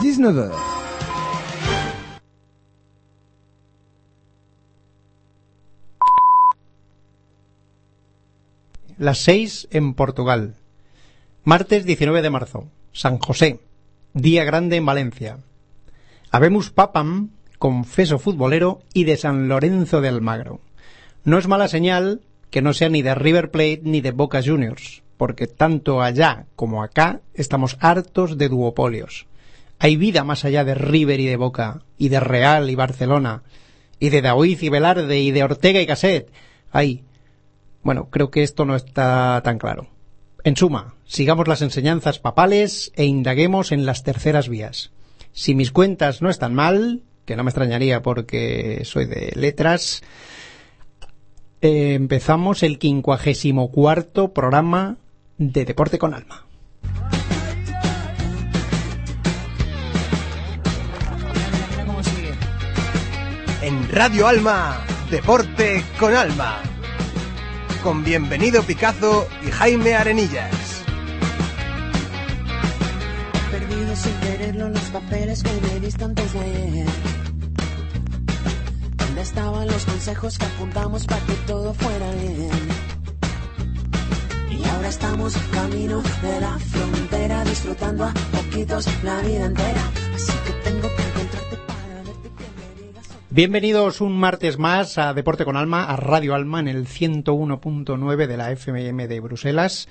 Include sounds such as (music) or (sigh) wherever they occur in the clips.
19 Las 6 en Portugal. Martes 19 de marzo. San José. Día grande en Valencia. Habemos Papam, confeso futbolero, y de San Lorenzo de Almagro. No es mala señal que no sea ni de River Plate ni de Boca Juniors, porque tanto allá como acá estamos hartos de duopolios. Hay vida más allá de River y de Boca, y de Real y Barcelona, y de Daoiz y Velarde, y de Ortega y Caset. Hay. Bueno, creo que esto no está tan claro. En suma, sigamos las enseñanzas papales e indaguemos en las terceras vías. Si mis cuentas no están mal, que no me extrañaría porque soy de letras, eh, empezamos el quincuagésimo cuarto programa de Deporte con Alma. En Radio Alma, Deporte con Alma. Con Bienvenido Picazo y Jaime Arenillas. perdido sin quererlo los papeles que me diste antes de ayer. ¿Dónde estaban los consejos que apuntamos para que todo fuera bien? Y ahora estamos camino de la frontera, disfrutando a poquitos la vida entera. Así que Bienvenidos un martes más a Deporte con Alma, a Radio Alma en el 101.9 de la FMM de Bruselas.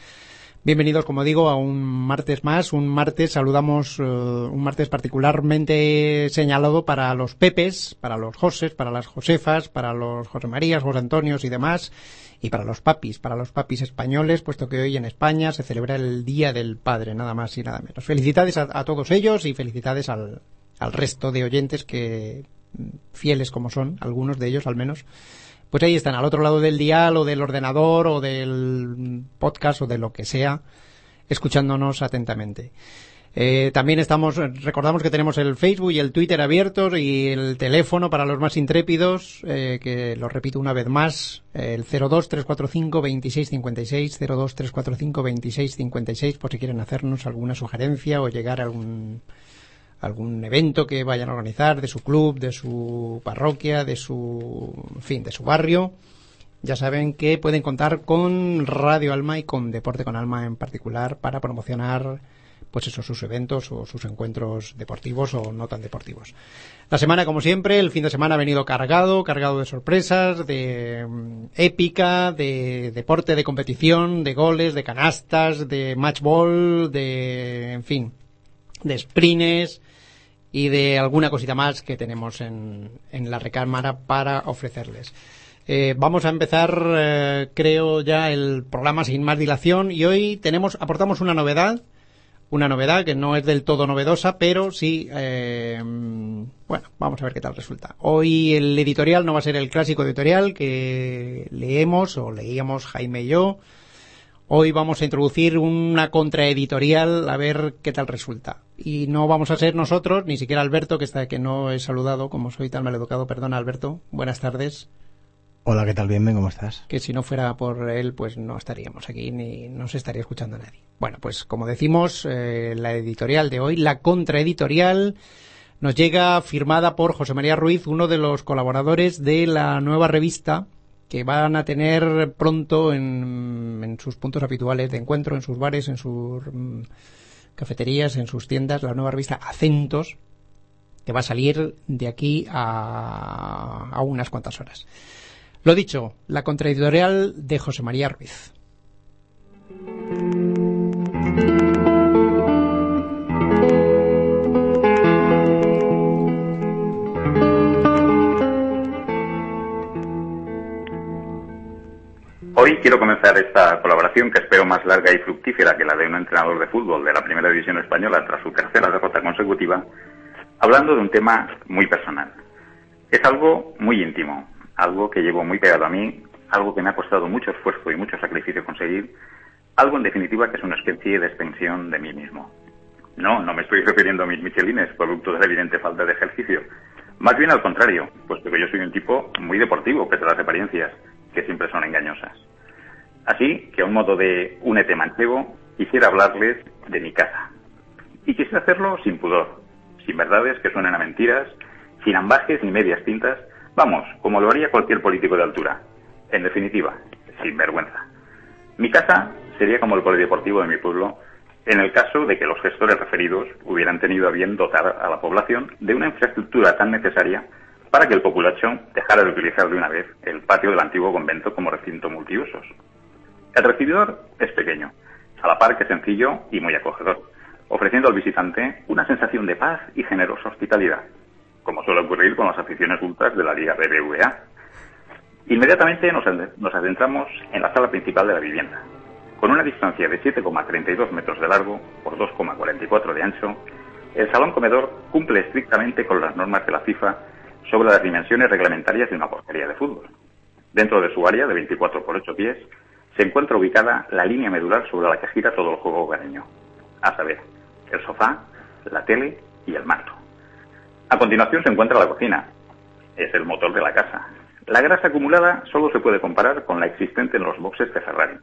Bienvenidos, como digo, a un martes más. Un martes, saludamos, eh, un martes particularmente señalado para los Pepes, para los Joses, para las Josefas, para los José Marías, José Antonios y demás, y para los papis, para los papis españoles, puesto que hoy en España se celebra el Día del Padre, nada más y nada menos. Felicidades a, todos ellos y felicidades al resto de oyentes que, fieles como son, algunos de ellos al menos, pues ahí están, al otro lado del dial o del ordenador o del podcast o de lo que sea, escuchándonos atentamente. Eh, también estamos, recordamos que tenemos el Facebook y el Twitter abiertos y el teléfono para los más intrépidos, eh, que lo repito una vez más, eh, el 02345-2656, 02345-2656, por si quieren hacernos alguna sugerencia o llegar a algún, algún evento que vayan a organizar de su club, de su parroquia, de su, en fin, de su barrio. Ya saben que pueden contar con Radio Alma y con Deporte con Alma en particular para promocionar pues eso, sus eventos o sus encuentros deportivos o no tan deportivos. La semana, como siempre, el fin de semana ha venido cargado, cargado de sorpresas, de mm, épica, de deporte de competición, de goles, de canastas, de matchball, de, en fin, de sprints y de alguna cosita más que tenemos en, en la recámara para ofrecerles. Eh, vamos a empezar, eh, creo ya, el programa sin más dilación y hoy tenemos, aportamos una novedad, una novedad que no es del todo novedosa, pero sí, eh, bueno, vamos a ver qué tal resulta. Hoy el editorial no va a ser el clásico editorial que leemos o leíamos Jaime y yo. Hoy vamos a introducir una contraeditorial a ver qué tal resulta. Y no vamos a ser nosotros, ni siquiera Alberto, que está que no he saludado, como soy tan maleducado. Perdona, Alberto. Buenas tardes. Hola, ¿qué tal? Bien, ¿cómo estás? Que si no fuera por él, pues no estaríamos aquí ni no se estaría escuchando a nadie. Bueno, pues como decimos, eh, la editorial de hoy, la contraeditorial, nos llega firmada por José María Ruiz, uno de los colaboradores de la nueva revista que van a tener pronto en, en sus puntos habituales de encuentro, en sus bares, en sus mm, cafeterías, en sus tiendas, la nueva revista Acentos, que va a salir de aquí a, a unas cuantas horas. Lo dicho, la contraeditorial de José María Ruiz. Hoy quiero comenzar esta colaboración que espero más larga y fructífera que la de un entrenador de fútbol de la Primera División Española tras su tercera derrota consecutiva, hablando de un tema muy personal. Es algo muy íntimo, algo que llevo muy pegado a mí, algo que me ha costado mucho esfuerzo y mucho sacrificio conseguir, algo en definitiva que es una especie de extensión de mí mismo. No, no me estoy (laughs) refiriendo a mis michelines, producto de la evidente falta de ejercicio. Más bien al contrario, puesto que yo soy un tipo muy deportivo, pese a las apariencias, que siempre son engañosas. Así que a un modo de únete manchego, quisiera hablarles de mi casa. Y quisiera hacerlo sin pudor, sin verdades que suenen a mentiras, sin ambajes ni medias tintas, vamos, como lo haría cualquier político de altura. En definitiva, sin vergüenza. Mi casa sería como el polideportivo de mi pueblo, en el caso de que los gestores referidos hubieran tenido a bien dotar a la población de una infraestructura tan necesaria para que el populacho dejara de utilizar de una vez el patio del antiguo convento como recinto multiusos. El recibidor es pequeño, a la par que sencillo y muy acogedor, ofreciendo al visitante una sensación de paz y generosa hospitalidad, como suele ocurrir con las aficiones ultras de la Liga BBVA. Inmediatamente nos, adentramos en la sala principal de la vivienda, con una distancia de 7,32 metros de largo por 2,44 de ancho, el salón comedor cumple estrictamente con las normas de la FIFA sobre las dimensiones reglamentarias de una portería de fútbol. Dentro de su área de 24 por 8 pies se encuentra ubicada la línea medular sobre la que gira todo el juego hogareño, a saber, el sofá, la tele y el manto. A continuación se encuentra la cocina, es el motor de la casa. La grasa acumulada solo se puede comparar con la existente en los boxes de Ferrari,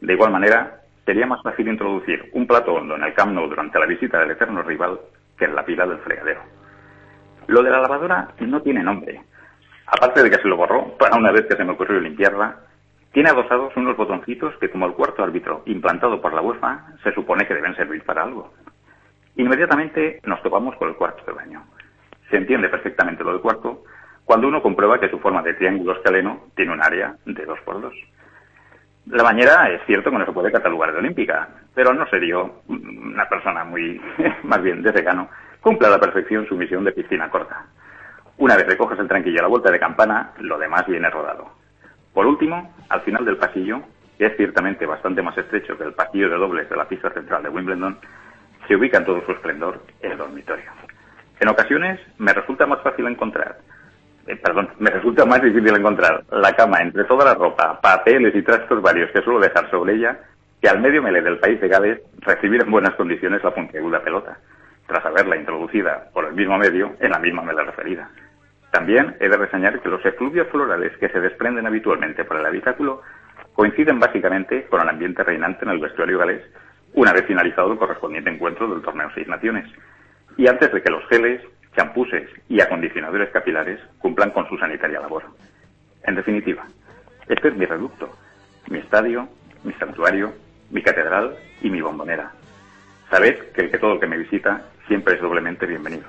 de igual manera, sería más fácil introducir un plato hondo en el Camp durante la visita del eterno rival que en la pila del fregadero. Lo de la lavadora no tiene nombre. Aparte de que se lo borró para una vez que se me ocurrió limpiarla, tiene adosados unos botoncitos que, como el cuarto árbitro implantado por la UEFA, se supone que deben servir para algo. Inmediatamente nos topamos con el cuarto de baño. Se entiende perfectamente lo del cuarto cuando uno comprueba que su forma de triángulo escaleno tiene un área de dos por dos. La bañera es cierto que no se puede catalogar de olímpica, pero no ser yo, una persona muy, (laughs) más bien de secano, cumple a la perfección su misión de piscina corta. Una vez recoges el tranquillo a la vuelta de campana, lo demás viene rodado. Por último, al final del pasillo, que es ciertamente bastante más estrecho que el pasillo de dobles de la pista central de Wimbledon, se ubica en todo su esplendor el dormitorio. En ocasiones me resulta más fácil encontrar eh, perdón, me resulta más difícil encontrar la cama entre toda la ropa, papeles y trastos varios que suelo dejar sobre ella que al medio mele del país de Gales recibir en buenas condiciones la puntiaguda pelota, tras haberla introducida por el mismo medio en la misma mela referida. También he de reseñar que los efluvios florales que se desprenden habitualmente por el habitáculo coinciden básicamente con el ambiente reinante en el vestuario galés una vez finalizado el correspondiente encuentro del torneo Seis Naciones, y antes de que los geles, champuses y acondicionadores capilares cumplan con su sanitaria labor. En definitiva, este es mi reducto, mi estadio, mi santuario, mi catedral y mi bombonera. Sabed que el que todo el que me visita siempre es doblemente bienvenido,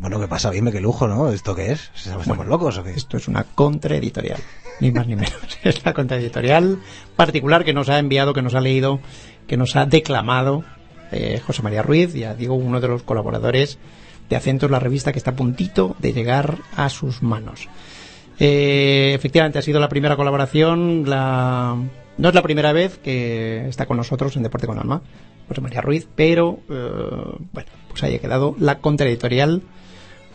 Bueno, ¿qué pasa? Dime qué lujo, ¿no? ¿Esto qué es? ¿Estamos locos o qué? Esto es una contraeditorial, ni más ni menos. (laughs) Es la contraeditorial particular que nos ha enviado, que nos ha leído, que nos ha declamado eh, José María Ruiz, ya digo, uno de los colaboradores de Acentos, la revista que está a puntito de llegar a sus manos. Eh, efectivamente, ha sido la primera colaboración, la... no es la primera vez que está con nosotros en Deporte con Alma, José María Ruiz, pero eh, bueno, pues haya quedado la contraeditorial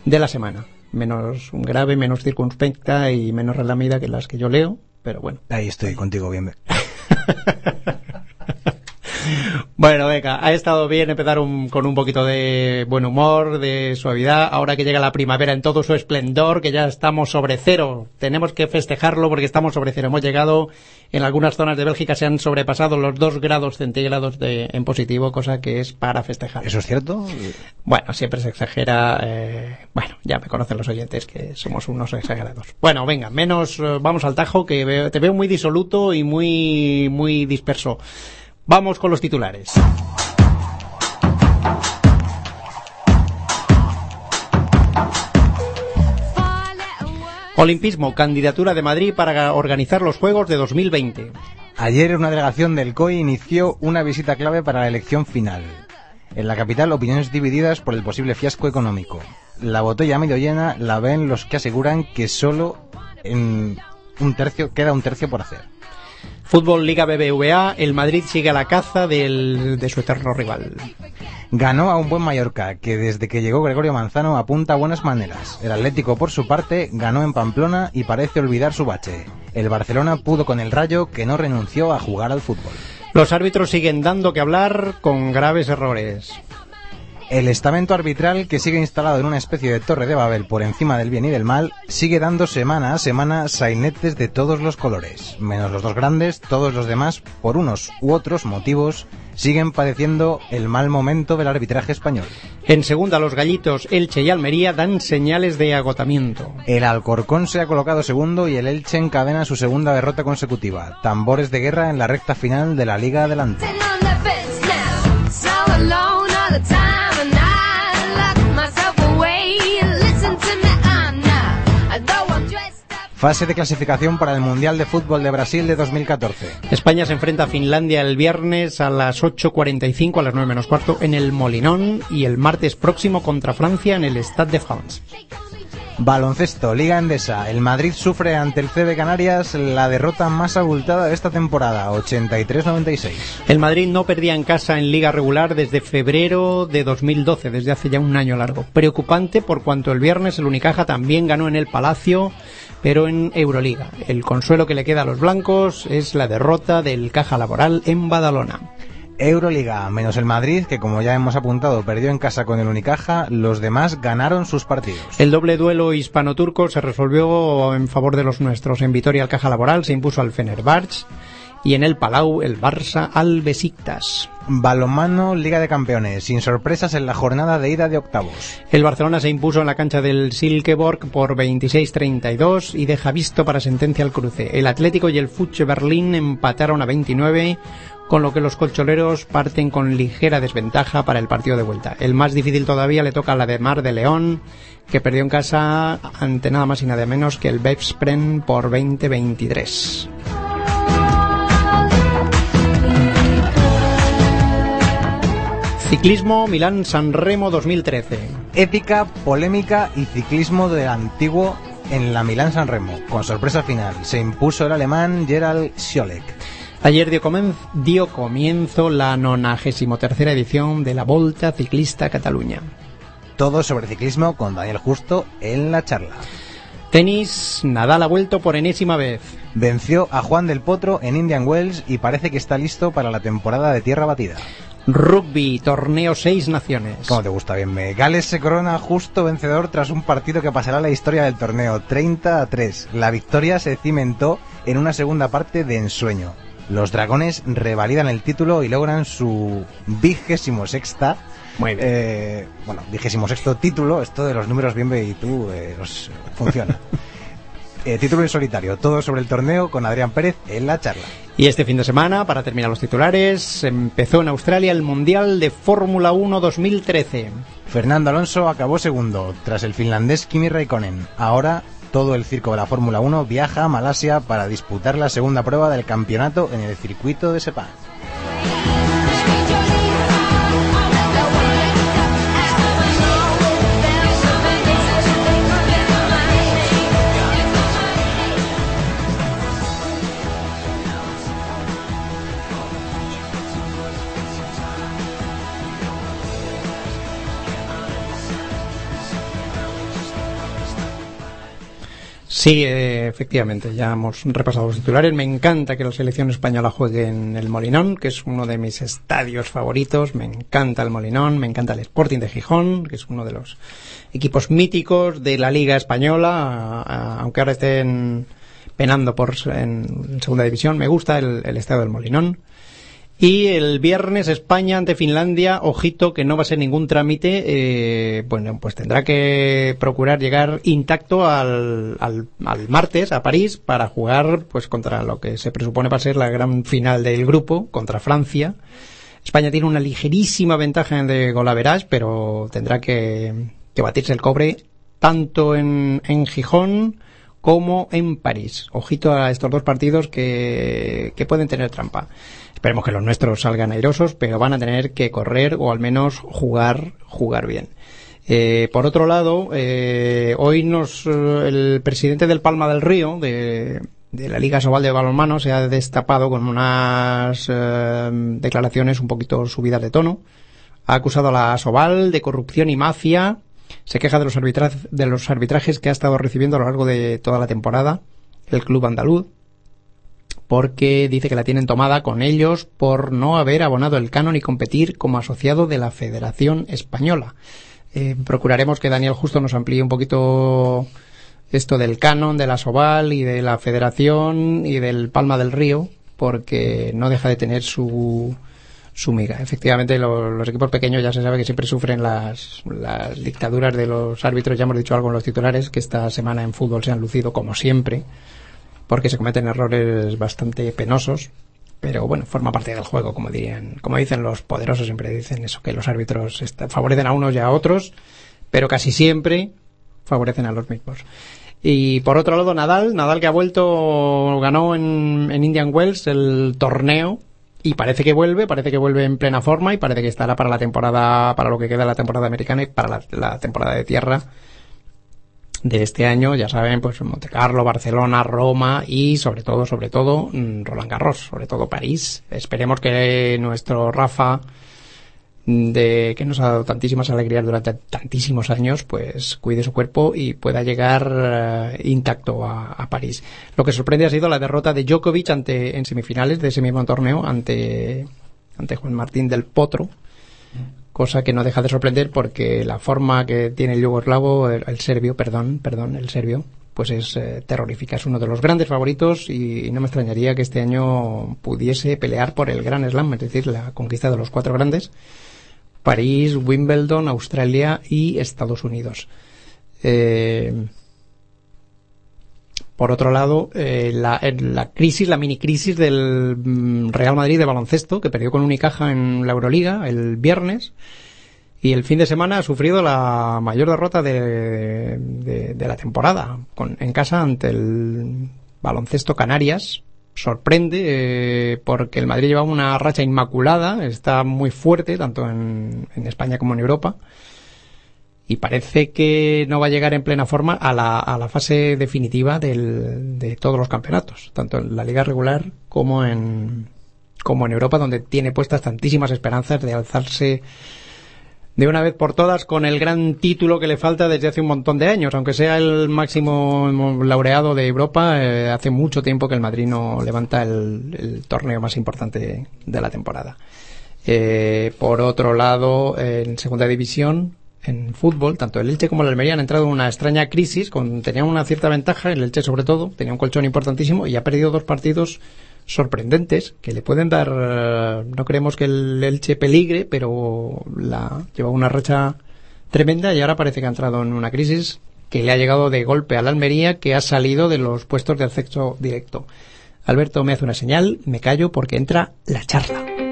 de la semana. Menos grave, menos circunspecta y menos relamida que las que yo leo, pero bueno. Ahí estoy contigo bien. (laughs) Bueno, venga, ha estado bien empezar con un poquito de buen humor, de suavidad. Ahora que llega la primavera en todo su esplendor, que ya estamos sobre cero. Tenemos que festejarlo porque estamos sobre cero. Hemos llegado, en algunas zonas de Bélgica se han sobrepasado los dos grados centígrados de, en positivo, cosa que es para festejar. ¿Eso es cierto? Bueno, siempre se exagera. Eh, bueno, ya me conocen los oyentes que somos unos exagerados. Bueno, venga, menos, eh, vamos al tajo que te veo muy disoluto y muy, muy disperso. Vamos con los titulares. Olimpismo, candidatura de Madrid para organizar los Juegos de 2020. Ayer una delegación del COI inició una visita clave para la elección final. En la capital, opiniones divididas por el posible fiasco económico. La botella medio llena la ven los que aseguran que solo en un tercio queda un tercio por hacer. Fútbol Liga BBVA, el Madrid sigue a la caza del- de su eterno rival. Ganó a un buen Mallorca, que desde que llegó Gregorio Manzano apunta a buenas maneras. El Atlético, por su parte, ganó en Pamplona y parece olvidar su bache. El Barcelona pudo con el Rayo, que no renunció a jugar al fútbol. Los árbitros siguen dando que hablar con graves errores. El estamento arbitral, que sigue instalado en una especie de torre de Babel por encima del bien y del mal, sigue dando semana a semana sainetes de todos los colores. Menos los dos grandes, todos los demás, por unos u otros motivos, siguen padeciendo el mal momento del arbitraje español. En segunda, los gallitos Elche y Almería dan señales de agotamiento. El Alcorcón se ha colocado segundo y el Elche encadena su segunda derrota consecutiva. Tambores de guerra en la recta final de la Liga Adelante. Fase de clasificación para el Mundial de Fútbol de Brasil de 2014. España se enfrenta a Finlandia el viernes a las 8.45, a las 9 menos cuarto, en el Molinón y el martes próximo contra Francia en el Stade de France. Baloncesto, Liga Endesa. El Madrid sufre ante el CB Canarias la derrota más abultada de esta temporada, 83-96. El Madrid no perdía en casa en liga regular desde febrero de 2012, desde hace ya un año largo. Preocupante por cuanto el viernes el Unicaja también ganó en el Palacio, pero en Euroliga. El consuelo que le queda a los blancos es la derrota del Caja Laboral en Badalona. Euroliga, menos el Madrid, que como ya hemos apuntado perdió en casa con el Unicaja, los demás ganaron sus partidos. El doble duelo hispano-turco se resolvió en favor de los nuestros. En Vitoria el Caja Laboral se impuso al Fenerbahce y en el Palau el Barça al Besiktas. Balonmano, Liga de Campeones, sin sorpresas en la jornada de ida de octavos. El Barcelona se impuso en la cancha del Silkeborg por 26-32 y deja visto para sentencia al cruce. El Atlético y el Fuche Berlín empataron a 29, con lo que los colchoneros parten con ligera desventaja para el partido de vuelta. El más difícil todavía le toca a la de Mar de León, que perdió en casa ante nada más y nada menos que el Bepspren por 20-23. Ciclismo Milán-San Remo 2013. Épica, polémica y ciclismo del antiguo en la Milán San Remo. Con sorpresa final, se impuso el alemán Gerald Scholek. Ayer dio, dio comienzo la 93 edición de la Volta Ciclista Cataluña. Todo sobre ciclismo con Daniel Justo en la charla. Tenis, Nadal ha vuelto por enésima vez. Venció a Juan del Potro en Indian Wells y parece que está listo para la temporada de tierra batida. Rugby, torneo seis naciones. ¿Cómo te gusta bien? me? Gales se corona justo vencedor tras un partido que pasará a la historia del torneo, 30 a 3. La victoria se cimentó en una segunda parte de ensueño. Los dragones revalidan el título y logran su vigésimo sexta. Muy bien. eh, bueno, vigésimo sexto título. Esto de los números bien ve y tú eh, os funciona. (laughs) Eh, título en solitario. Todo sobre el torneo con Adrián Pérez en la charla. Y este fin de semana, para terminar los titulares, empezó en Australia el Mundial de Fórmula 1 2013. Fernando Alonso acabó segundo tras el finlandés Kimi Raikkonen. Ahora todo el circo de la Fórmula 1 viaja a Malasia para disputar la segunda prueba del campeonato en el circuito de Sepang. Sí, eh, efectivamente, ya hemos repasado los titulares. Me encanta que la selección española juegue en el Molinón, que es uno de mis estadios favoritos. Me encanta el Molinón, me encanta el Sporting de Gijón, que es uno de los equipos míticos de la Liga Española, aunque ahora estén penando por en segunda división. Me gusta el, el estadio del Molinón. Y el viernes España ante Finlandia, ojito que no va a ser ningún trámite, eh, bueno, pues tendrá que procurar llegar intacto al, al, al martes a París para jugar pues contra lo que se presupone va a ser la gran final del grupo, contra Francia. España tiene una ligerísima ventaja de golaverage, pero tendrá que, que batirse el cobre tanto en, en Gijón como en París. Ojito a estos dos partidos que, que pueden tener trampa. Esperemos que los nuestros salgan airosos, pero van a tener que correr o al menos jugar, jugar bien. Eh, por otro lado, eh, hoy nos, eh, el presidente del Palma del Río, de, la Liga Sobal de Balonmano, se ha destapado con unas eh, declaraciones un poquito subidas de tono. Ha acusado a la Sobal de corrupción y mafia. Se queja de los, de los arbitrajes que ha estado recibiendo a lo largo de toda la temporada el club andaluz porque dice que la tienen tomada con ellos por no haber abonado el canon y competir como asociado de la Federación Española. Eh, procuraremos que Daniel Justo nos amplíe un poquito esto del canon, de la Soval y de la Federación y del Palma del Río, porque no deja de tener su, su miga. Efectivamente, lo- los equipos pequeños ya se sabe que siempre sufren las, las dictaduras de los árbitros. Ya hemos dicho algo en los titulares, que esta semana en fútbol se han lucido como siempre, porque se cometen errores bastante penosos. Pero bueno, forma parte del juego, como dirían, como dicen los poderosos, siempre dicen eso, que los árbitros favorecen a unos y a otros, pero casi siempre favorecen a los mismos. Y por otro lado, Nadal, Nadal que ha vuelto, ganó en, en Indian Wells el torneo y parece que vuelve, parece que vuelve en plena forma y parece que estará para la temporada, para lo que queda la temporada americana y para la temporada de tierra de este año, ya saben, pues Monte Carlo, Barcelona, Roma y sobre todo, sobre todo, mm, Roland Garros, sobre todo París. Esperemos que nuestro Rafa mm, de que nos ha dado tantísimas alegrías durante tantísimos años, pues cuide su cuerpo y pueda llegar eh, intacto a, a París. Lo que sorprende ha sido la derrota de Djokovic ante en semifinales de ese mismo torneo ante ante Juan Martín del Potro, cosa que no deja de sorprender porque la forma que tiene el yugoslavo, el, serbio, perdón, perdón, el serbio, pues es eh, terrorífica. Es uno de los grandes favoritos y, no me extrañaría que este año pudiese pelear por el Gran Slam, es decir, la conquista de los cuatro grandes. París, Wimbledon, Australia y Estados Unidos. Eh, por otro lado, eh, la, la, crisis, la mini crisis del mm, Real Madrid de baloncesto, que perdió con Unicaja en la Euroliga el viernes, y el fin de semana ha sufrido la mayor derrota de, la temporada, en casa ante el baloncesto Canarias. Sorprende eh, porque el Madrid lleva una racha inmaculada, está muy fuerte, tanto en España como en Europa y parece que no va a llegar en plena forma a la, a la fase definitiva del, de todos los campeonatos, tanto en la liga regular como en, como en Europa, donde tiene puestas tantísimas esperanzas de alzarse de una vez por todas con el gran título que le falta desde hace un montón de años, aunque sea el máximo laureado de Europa, eh, hace mucho tiempo que el Madrid no levanta el, el torneo más importante de la temporada. Eh, por otro lado, en segunda división, en fútbol, tanto el Elche como el Almería han entrado en una extraña crisis, con, tenían una cierta ventaja, el Elche sobre todo, tenía un colchón importantísimo y ha perdido dos partidos sorprendentes que le pueden dar, no creemos que el Elche peligre, pero la lleva una racha tremenda y ahora parece que ha entrado en una crisis que le ha llegado de golpe a la Almería que ha salido de los puestos de acceso directo. Alberto me hace una señal, me callo porque entra la charla.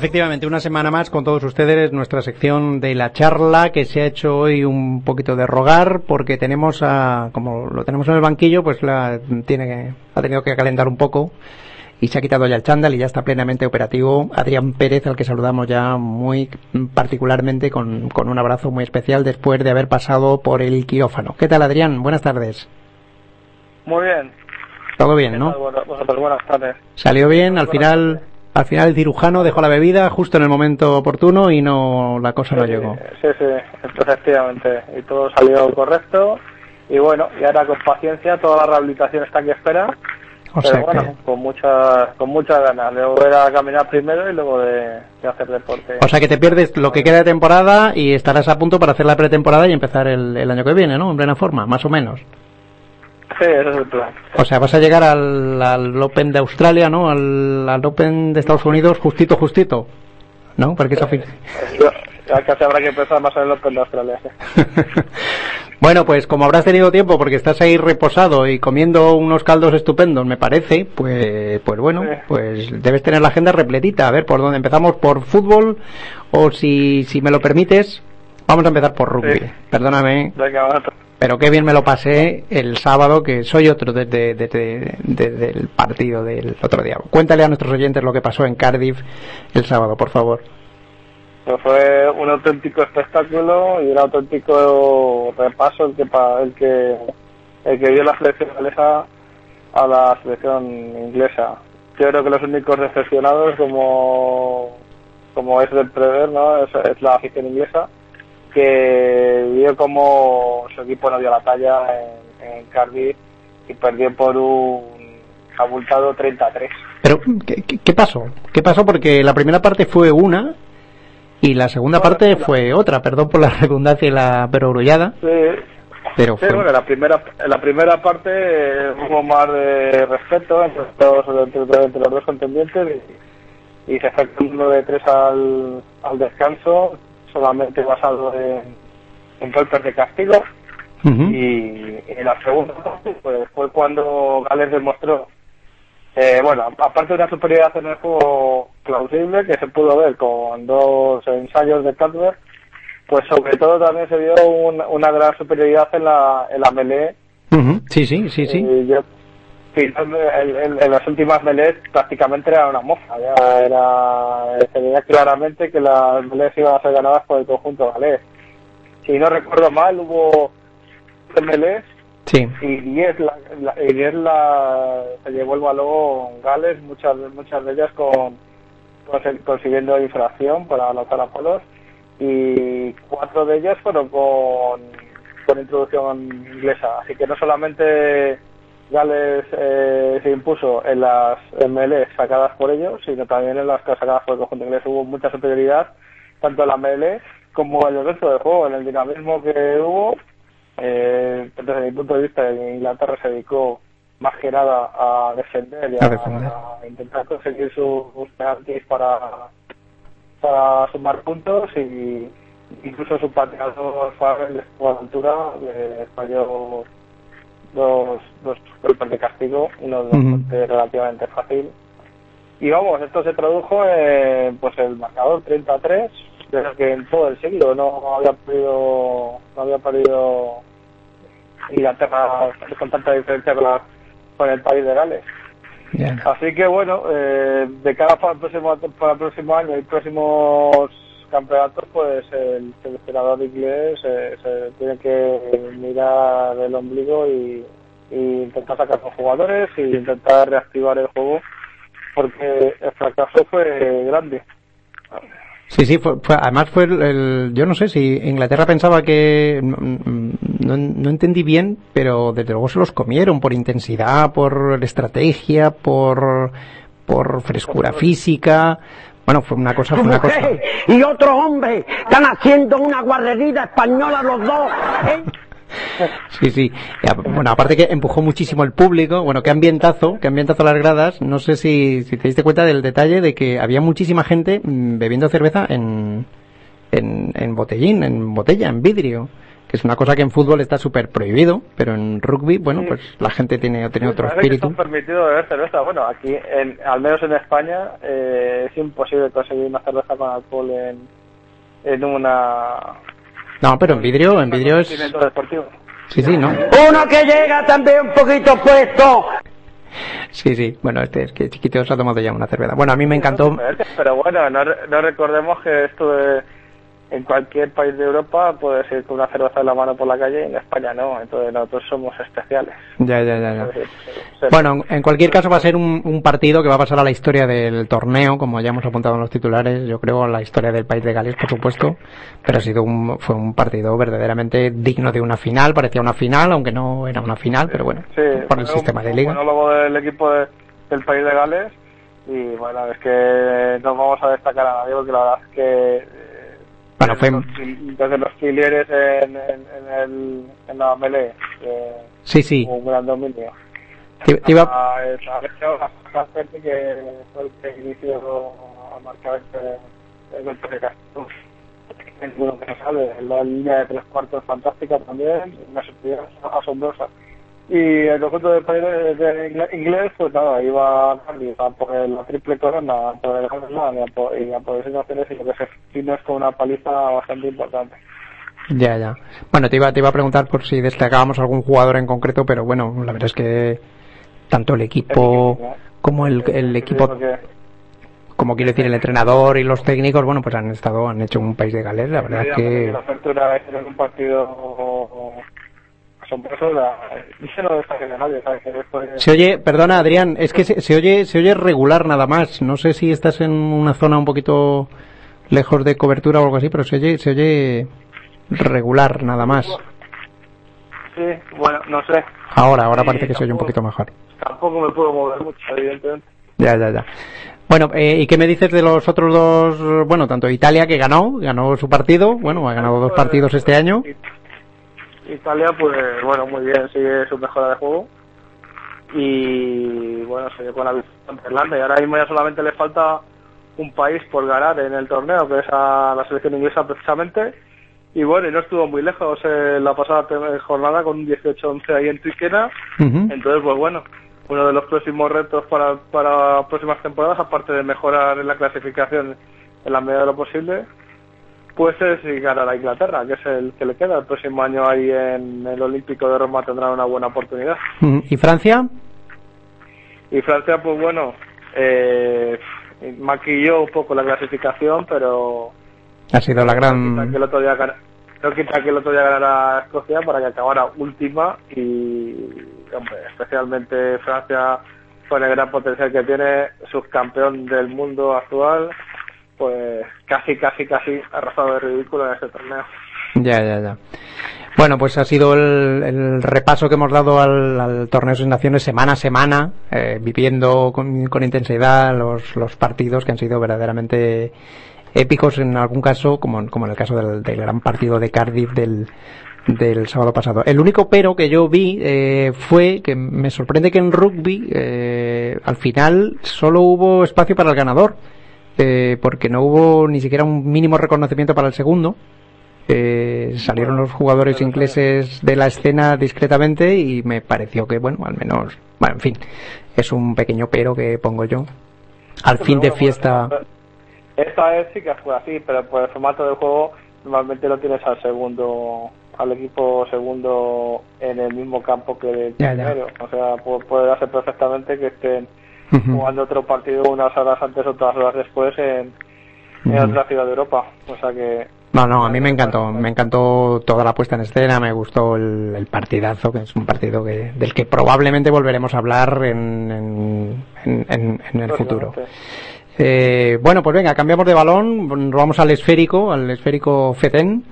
Efectivamente, una semana más con todos ustedes nuestra sección de la charla que se ha hecho hoy un poquito de rogar porque tenemos a, como lo tenemos en el banquillo, pues la tiene que, ha tenido que calentar un poco y se ha quitado ya el chándal y ya está plenamente operativo Adrián Pérez, al que saludamos ya muy particularmente con, con un abrazo muy especial después de haber pasado por el quirófano. ¿Qué tal Adrián? Buenas tardes. Muy bien. Todo bien, ¿no? Buenas tardes. Salió bien, al final al final el cirujano dejó la bebida justo en el momento oportuno y no la cosa no llegó. Sí, sí, efectivamente. Y todo salió correcto. Y bueno, y ahora con paciencia, toda la rehabilitación está aquí espera. O Pero bueno, que- con muchas con muchas ganas. De volver a caminar primero y luego de, de hacer deporte. O sea que te pierdes lo que queda de temporada y estarás a punto para hacer la pretemporada y empezar el, el año que viene, ¿no? En plena forma, más o menos. Sí, ese es el plan. O sea, vas a llegar al, al Open de Australia, ¿no? Al, al Open de Estados Unidos justito, justito. ¿No? Porque eso... Ya casi habrá que empezar más en el Open de Australia. sí. (laughs) Bueno, pues como habrás tenido tiempo porque estás ahí reposado y comiendo unos caldos estupendos, me parece, pues, pues bueno, pues debes tener la agenda repletita. A ver, ¿por dónde empezamos? ¿Por fútbol? O si, si me lo permites, vamos a empezar por rugby. Sí. Perdóname, Venga, pero qué bien me lo pasé el sábado, que soy otro desde, desde, desde el partido del otro día. Cuéntale a nuestros oyentes lo que pasó en Cardiff el sábado, por favor. Pues fue un auténtico espectáculo y un auténtico repaso el que el que el que dio la selección inglesa a la selección inglesa. Yo creo que los únicos decepcionados como como es de prever, ¿no? Es, es la afición inglesa que vio como su equipo no dio la talla en, en Cardiff y perdió por un abultado 33. Pero, ¿qué, pasó? ¿Qué pasó? Porque la primera parte fue una y la segunda parte fue otra, perdón por la (laughs) redundancia y la perogrullada, Sí, pero Sí, fue... bueno, la primera, la primera parte eh, hubo más de respeto entre, todos, entre, entre los dos contendientes y, y se fue uno de tres al, al descanso, solamente basado en, en golpes de castigo. Y en la segunda parte pues, fue cuando Gales demostró, eh, bueno, aparte de una superioridad en el juego plausible que se pudo ver con dos ensayos de Cadver, pues sobre todo también se vio un- una gran superioridad en la, en la melee. Sí, sí, sí, sí. Y yo, sí, en, en- en las últimas melees prácticamente era una moza. Ya era, se veía claramente que las melees iban a ser ganadas por el conjunto galés. Si no recuerdo mal, hubo melees Sí. y 10 la, la, y 10 la, se llevó el balón Gales, muchas muchas de ellas con, conse- consiguiendo infracción para anotar a polos y cuatro de ellas fueron con, con introducción inglesa. Así que no solamente Gales eh, se impuso en las ML sacadas por ellos, sino también en las sacadas por el conjunto inglés. Hubo mucha superioridad, tanto en la ML como en el resto del juego, en el dinamismo que hubo. Eh, desde mi punto de vista, Inglaterra se dedicó más que nada a defender y a, A defender. a intentar conseguir sus penaltis para, para sumar puntos y incluso su pateador a la altura, le falló dos, dos golpes de castigo, uno de Ujú. bastante relativamente fácil. Y vamos, esto se tradujo en pues el marcador 33, desde que en todo el siglo no había perdido, no había perdido Inglaterra con tanta diferencia con, el país de Gales. Así que bueno, eh, de cara para el próximo para el próximo año y próximos campeonatos, pues el seleccionador inglés eh, se tiene que mirar el ombligo y, y intentar sacar los jugadores y intentar reactivar el juego, porque el fracaso fue grande. Sí, sí, fue, fue- además fue el, el- Yo no sé si Inglaterra pensaba que... No, no- no entendí bien, pero desde luego se los comieron por intensidad, por estrategia, por, por frescura física. Bueno, fue una cosa, fue una cosa... y otro hombre están haciendo una guarrería española los dos. ¿eh? Sí, sí. Bueno, aparte que empujó muchísimo el público. Bueno, qué ambientazo, qué ambientazo las gradas. No sé si, si te diste cuenta del detalle de que había muchísima gente mm, bebiendo cerveza en, en, en botellín, en botella, en vidrio. Que es una cosa que en fútbol está súper prohibido, pero en rugby, bueno, pues la gente tiene, tiene otro Parece que espíritu. está permitido beber cerveza. Bueno, aquí, en, al menos en España, eh, es imposible conseguir una cerveza con alcohol en, en una... No, pero en vidrio, en vidrio es... deportivo. Sí, sí, ¿no? Uno que llega también un poquito puesto. Sí, sí. Bueno, este es que chiquito se ha tomado ya una cerveza. Bueno, a mí me encantó. Pero bueno, no, no recordemos que esto de, en cualquier país de Europa puedes ir con una cerveza en la mano por la calle y en España no, entonces nosotros somos especiales. Ya, ya, ya, ya. Sí, sí. Bueno, en cualquier caso va a ser un, un partido que va a pasar a la historia del torneo, como ya hemos apuntado en los titulares, yo creo, a la historia del país de Gales, por supuesto, pero ha sido un, fue un partido verdaderamente digno de una final, parecía una final, aunque no era una final, pero bueno, Sí, por el sistema un, de liga. monólogo del equipo de- del país de Gales y bueno, es que no vamos a destacar a nadie porque la verdad es que Bueno, fue, los, desde los filieres en, en, en, el, en la melee eh, sí, sí, un gran dominio. te, te iba, A, a que fue el que inició a marcar este- el golpe de Castro. Ninguno que sale. La línea de tres cuartos fantástica también, una superioridad asombrosa. Y el conjunto de, de inglés, pues nada, iba a a por la triple corona, a por el Slam y a por, y a por y lo que se vino es con una paliza bastante importante. ya, ya. Bueno, te iba, te iba a preguntar por si destacábamos algún jugador en concreto, pero bueno, la verdad es que tanto el equipo como el, el equipo Porque- como quiero decir el entrenador y los técnicos bueno pues han estado han hecho un país de Gales la verdad es que La apertura un partido asombroso, la, dice no destaque de nadie, ¿sabes? Que después, se oye perdona Adrián es que se, se oye se oye regular nada más no sé si estás en una zona un poquito lejos de cobertura o algo así pero se oye se oye regular nada más Sí, bueno, no sé, ahora ahora Sí, parece que se oye un poquito mejor tampoco me puedo mover mucho, evidentemente. Ya, ya, ya. Bueno, eh, ¿y qué me dices de los otros dos? Bueno, tanto Italia que ganó, ganó su partido, bueno, ha ganado dos partidos este año. Italia, pues bueno, muy bien, sigue su mejora de juego. Y bueno, se dio con la victoria ante Irlanda. Y ahora mismo ya solamente le falta un país por ganar en el torneo, que es a la selección inglesa precisamente. Y bueno, y no estuvo muy lejos en la pasada jornada con un 18-11 ahí en. Ujú. Entonces, pues bueno, uno de los próximos retos para, para próximas temporadas, aparte de mejorar en la clasificación en la medida de lo posible, pues es ganar a Inglaterra, que es el que le queda. El próximo año ahí en el Olímpico de Roma tendrá una buena oportunidad. ¿Y Francia? Y Francia, pues bueno, eh, maquilló un poco la clasificación, pero Ha sido la no quita gran... que el otro día gana- no quita que el otro día ganara Escocia para que acabara última y hombre, especialmente Francia con el gran potencial que tiene subcampeón del mundo actual pues casi casi casi ha rozado de ridículo en este torneo Ya, ya, ya. Bueno, pues ha sido el, el repaso que hemos dado al, torneo de naciones semana a semana, eh, viviendo con, intensidad los, partidos que han sido verdaderamente épicos en algún caso, como, en el caso del, del gran partido de Cardiff del, del sábado pasado. El único pero que yo vi eh, fue que me sorprende que en rugby eh, al final solo hubo espacio para el ganador, eh, porque no hubo ni siquiera un mínimo reconocimiento para el segundo. Eh, salieron los jugadores ingleses de la escena discretamente y me pareció que, bueno, al menos, bueno, en fin, es un pequeño pero que pongo yo. Al fin de fiesta. esta vez sí que fue así pero por el formato del juego normalmente lo tienes al segundo al equipo segundo en el mismo campo que el Ya, ya. primero o sea pu- puede darse perfectamente que estén Ujú. jugando otro partido unas horas antes o otras horas después en, en Ujú. otra ciudad de Europa. O sea que No, no, a mí me encantó, me encantó toda la puesta en escena, me gustó el, el partidazo, que es un partido que, del que probablemente volveremos a hablar en, en, en- en- el futuro. Eh, bueno, pues venga, cambiamos de balón, vamos al esférico, al esférico FETEN,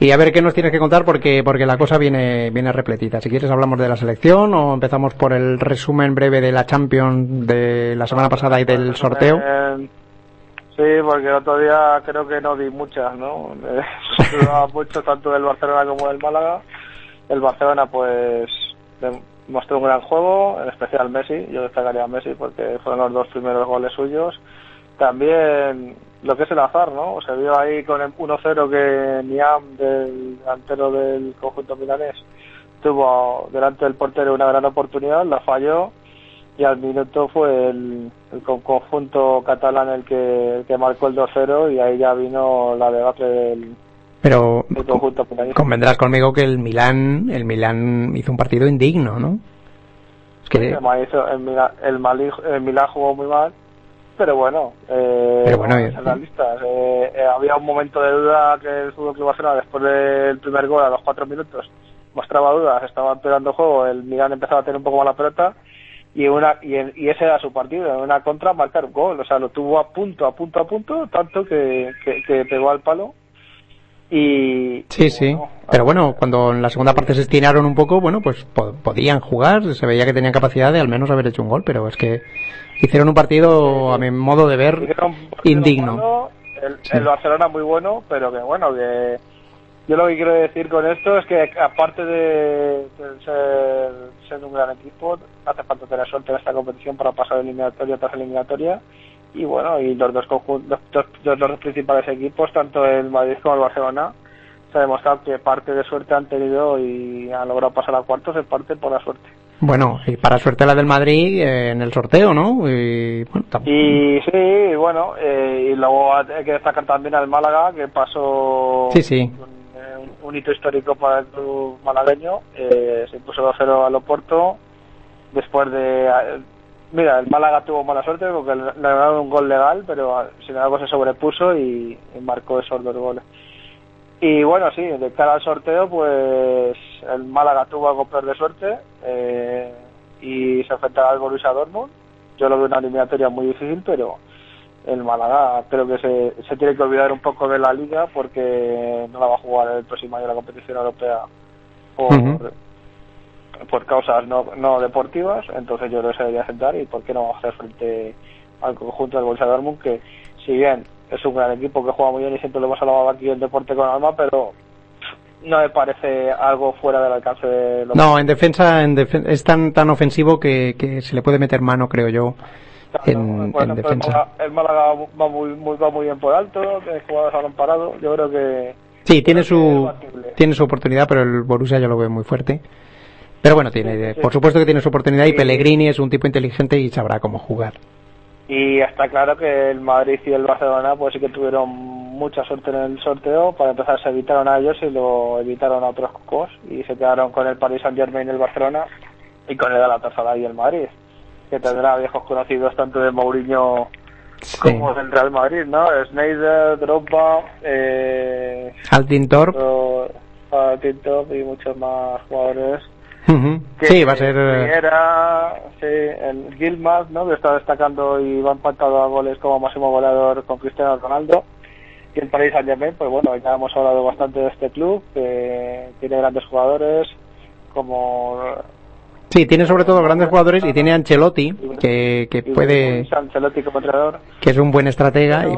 y a ver qué nos tienes que contar porque, porque la cosa viene, viene repletita. Si quieres hablamos de la selección o empezamos por el resumen breve de la Champions de la semana pasada y del sorteo. Sí, porque el otro día creo que no di muchas, ¿no? (laughs) Eh, mucho tanto del Barcelona como del Málaga. El Barcelona, pues, mostró un gran juego, en especial Messi. Yo destacaría a Messi porque fueron los dos primeros goles suyos. También lo que es el azar, ¿no? Se vio ahí con el 1-0 que Niam, del delantero del conjunto milanés, tuvo delante del portero una gran oportunidad, la falló y al minuto fue el, el con- conjunto catalán el que, el que marcó el 2-0 y ahí ya vino la debate del, Pero convendrás conmigo que el Milán, el Milán hizo un partido indigno, ¿no? Es que, El, Milán, el, el Milán jugó muy mal, pero bueno, eh, Pero bueno, vamos a eh, ser realistas. Eh, eh, había un momento de duda que el Fútbol Club Barcelona, después del primer gol a los cuatro minutos, mostraba dudas, estaba empeorando juego, el Milan empezaba a tener un poco más la pelota y una y, en- y ese era su partido, en una contra marcar un gol, o sea, lo tuvo a punto, a punto, a punto, tanto que, que, que pegó al palo y Sí, sí. Pero bueno, cuando en la segunda parte se estiraron un poco, bueno, pues po- podían jugar, se veía que tenían capacidad de al menos haber hecho un gol, pero es que hicieron un partido, a mi modo de ver, indigno. malo, el, el Barcelona muy bueno, pero que bueno, que yo lo que quiero decir con esto es que aparte de, ser, ser un gran equipo, hace falta tener suerte en esta competición para pasar eliminatoria tras eliminatoria. Y bueno, y los dos, los, dos, los dos principales equipos, tanto el Madrid como el Barcelona, se ha demostrado que parte de suerte han tenido y han logrado pasar a cuartos en parte por la suerte. Bueno, y para suerte la del Madrid eh, en el sorteo, ¿no? Y, bueno, Y sí, bueno, eh, y luego hay que destacar también al Málaga, que pasó Sí, sí. un, eh, un- hito histórico para el club malagueño. Eh, se impuso 2-0 al Oporto. Después de. eh, Mira, el Málaga tuvo mala suerte porque le ganaron un gol legal, pero sin embargo se sobrepuso y, y marcó esos dos goles. Y bueno, sí, de cara al sorteo, pues el Málaga tuvo algo peor de suerte eh, y se enfrentará al Borussia Dortmund. Yo lo veo una eliminatoria muy difícil, pero el Málaga creo que se, se tiene que olvidar un poco de la liga porque no la va a jugar el próximo año la competición europea por, por causas no, no deportivas. Entonces yo creo que se debería sentar y por qué no hacer frente al conjunto del Borussia Dortmund que si bien es un gran equipo que juega muy bien y siempre lo hemos hablado aquí en Deporte con Alma, pero no me parece algo fuera del alcance de los No, en defensa en defen- es tan tan ofensivo que, que se le puede meter mano, creo yo, en, Por en el defensa. Málaga, el Málaga va muy, muy, va muy bien por alto, que jugadores balón parado. Yo creo que Sí, tiene su tiene su oportunidad, pero el Borussia yo lo veo muy fuerte. Pero bueno, tiene, por supuesto que tiene su oportunidad y. Pellegrini es un tipo inteligente y sabrá cómo jugar. Y está claro que el Madrid y el Barcelona pues sí que tuvieron mucha suerte en el sorteo. Para empezar se evitaron a ellos y lo evitaron a otros cocos. Y se quedaron con el Paris Saint Germain y el Barcelona. Y con el Galatasaray y el Madrid que tendrá viejos conocidos tanto de Mourinho como del Real Madrid, ¿no? Snyder, Drogba, eh, Altintor, o- a Tintop y muchos más jugadores que- sí, va a ser eh, Riera, sí, el Gilmaz, ¿no? que está destacando y va empatado a goles como máximo goleador con Cristiano Ronaldo. Y el Paris Saint Germain, pues bueno, ya hemos hablado bastante de este club, que tiene grandes jugadores como Sí, tiene sobre todo grandes jugadores y tiene a Ancelotti que, que puede Luis Ancelotti como entrenador. que es un buen estratega y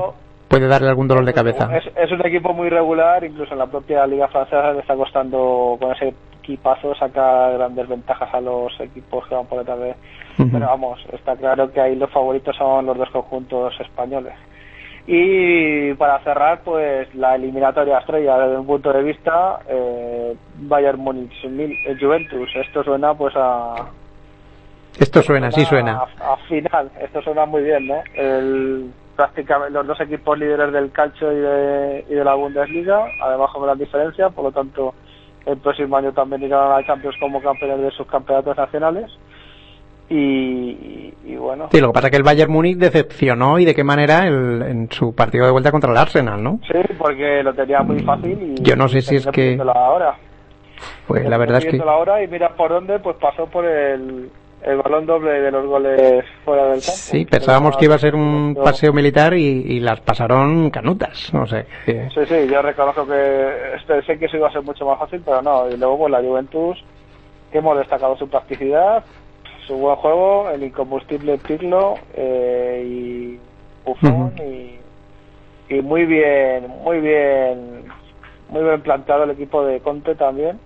puede darle algún dolor de cabeza. Es, es un equipo muy regular, incluso en la propia Liga Francesa le está costando con ese equipazo sacar grandes ventajas a los equipos que van por detrás de. Pero vamos, está claro que ahí los favoritos son los dos conjuntos españoles. Y para cerrar, pues la eliminatoria estrella desde un punto de vista, eh, Bayern Múnich, eh, Juventus. Esto suena pues a, Esto suena, sí suena. a, a final. Esto suena muy bien, ¿no? El, prácticamente los dos equipos líderes del calcio y de, y de la Bundesliga, además con gran diferencia, por lo tanto el próximo año también irán a la Champions como campeones de sus campeonatos nacionales. Y, y- y bueno, Sí, lo que pasa es que el Bayern Múnich decepcionó y de qué manera el- en su partido de vuelta contra el Arsenal, ¿no? sí, porque lo tenía muy fácil. Y Yo no sé si es que- ahora. Pues la verdad es que ahora y mira por dónde, pues pasó por el, el balón doble de los goles fuera del campo. sí, pensábamos que iba a ser un paseo militar y, y las pasaron canutas, no sé. que- Sí, sí, yo reconozco que este, sé que eso iba a ser mucho más fácil, pero no. Y luego, pues la Juventus, que hemos destacado su practicidad, su buen juego, el incombustible Pirlo eh, y Buffon y, y muy bien, muy bien, muy bien plantado el equipo de Conte también.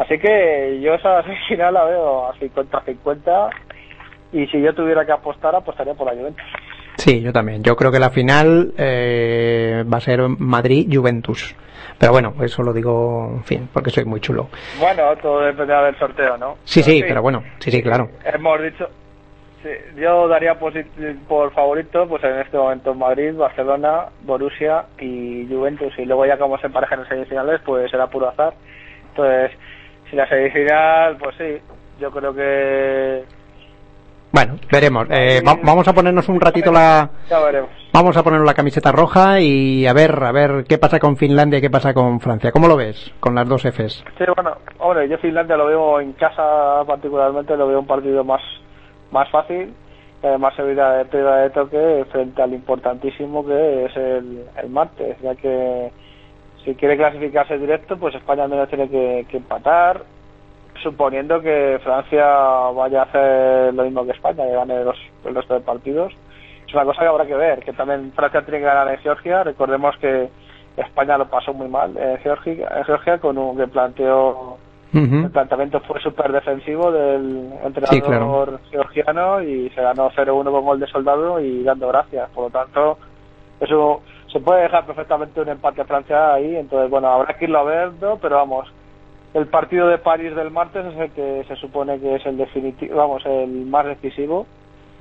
Así que yo esa (laughs) final la veo a 50-50 y si yo tuviera que apostar, apostaría por la Juventus. Sí, yo también. Yo creo que la final eh, va a ser Madrid-Juventus. Pero bueno, eso lo digo, en fin, porque soy muy chulo. Bueno, todo dependerá del sorteo, ¿no? Sí, sí, pero bueno, sí, sí, claro. Hemos dicho, sí, yo daría por favorito, pues en este momento Madrid, Barcelona, Borussia y Juventus. Y luego ya como se emparejan en semifinales, pues será puro azar. Entonces, si la semifinal, pues sí, yo creo que Bueno, veremos. Eh, va- vamos a ponernos un ratito la, Ya veremos. vamos a ponernos la camiseta roja y a ver, a ver qué pasa con Finlandia y qué pasa con Francia. ¿Cómo lo ves con las dos Fs? Sí, bueno, hombre, yo Finlandia lo veo en casa particularmente, lo veo un partido más, más fácil, eh, más seguridad de pérdida de toque frente al importantísimo que es el, el martes, ya que si quiere clasificarse directo, pues España al menos tiene que, que empatar, suponiendo que Francia vaya a hacer lo mismo que España, que gane los, el resto de partidos. Es una cosa que habrá que ver, que también Francia tiene que ganar en Georgia, recordemos que España lo pasó muy mal en Georgia, en Georgia con un que planteó el planteamiento fue súper defensivo del entrenador Sí, claro. georgiano y se ganó 0-1 con gol de soldado y dando gracias. Por lo tanto, eso se puede dejar perfectamente un empate a Francia ahí. Entonces, bueno, habrá que irlo a ver, ¿no? pero vamos, el partido de París del martes es el que se supone que es el definitivo, vamos, el más decisivo.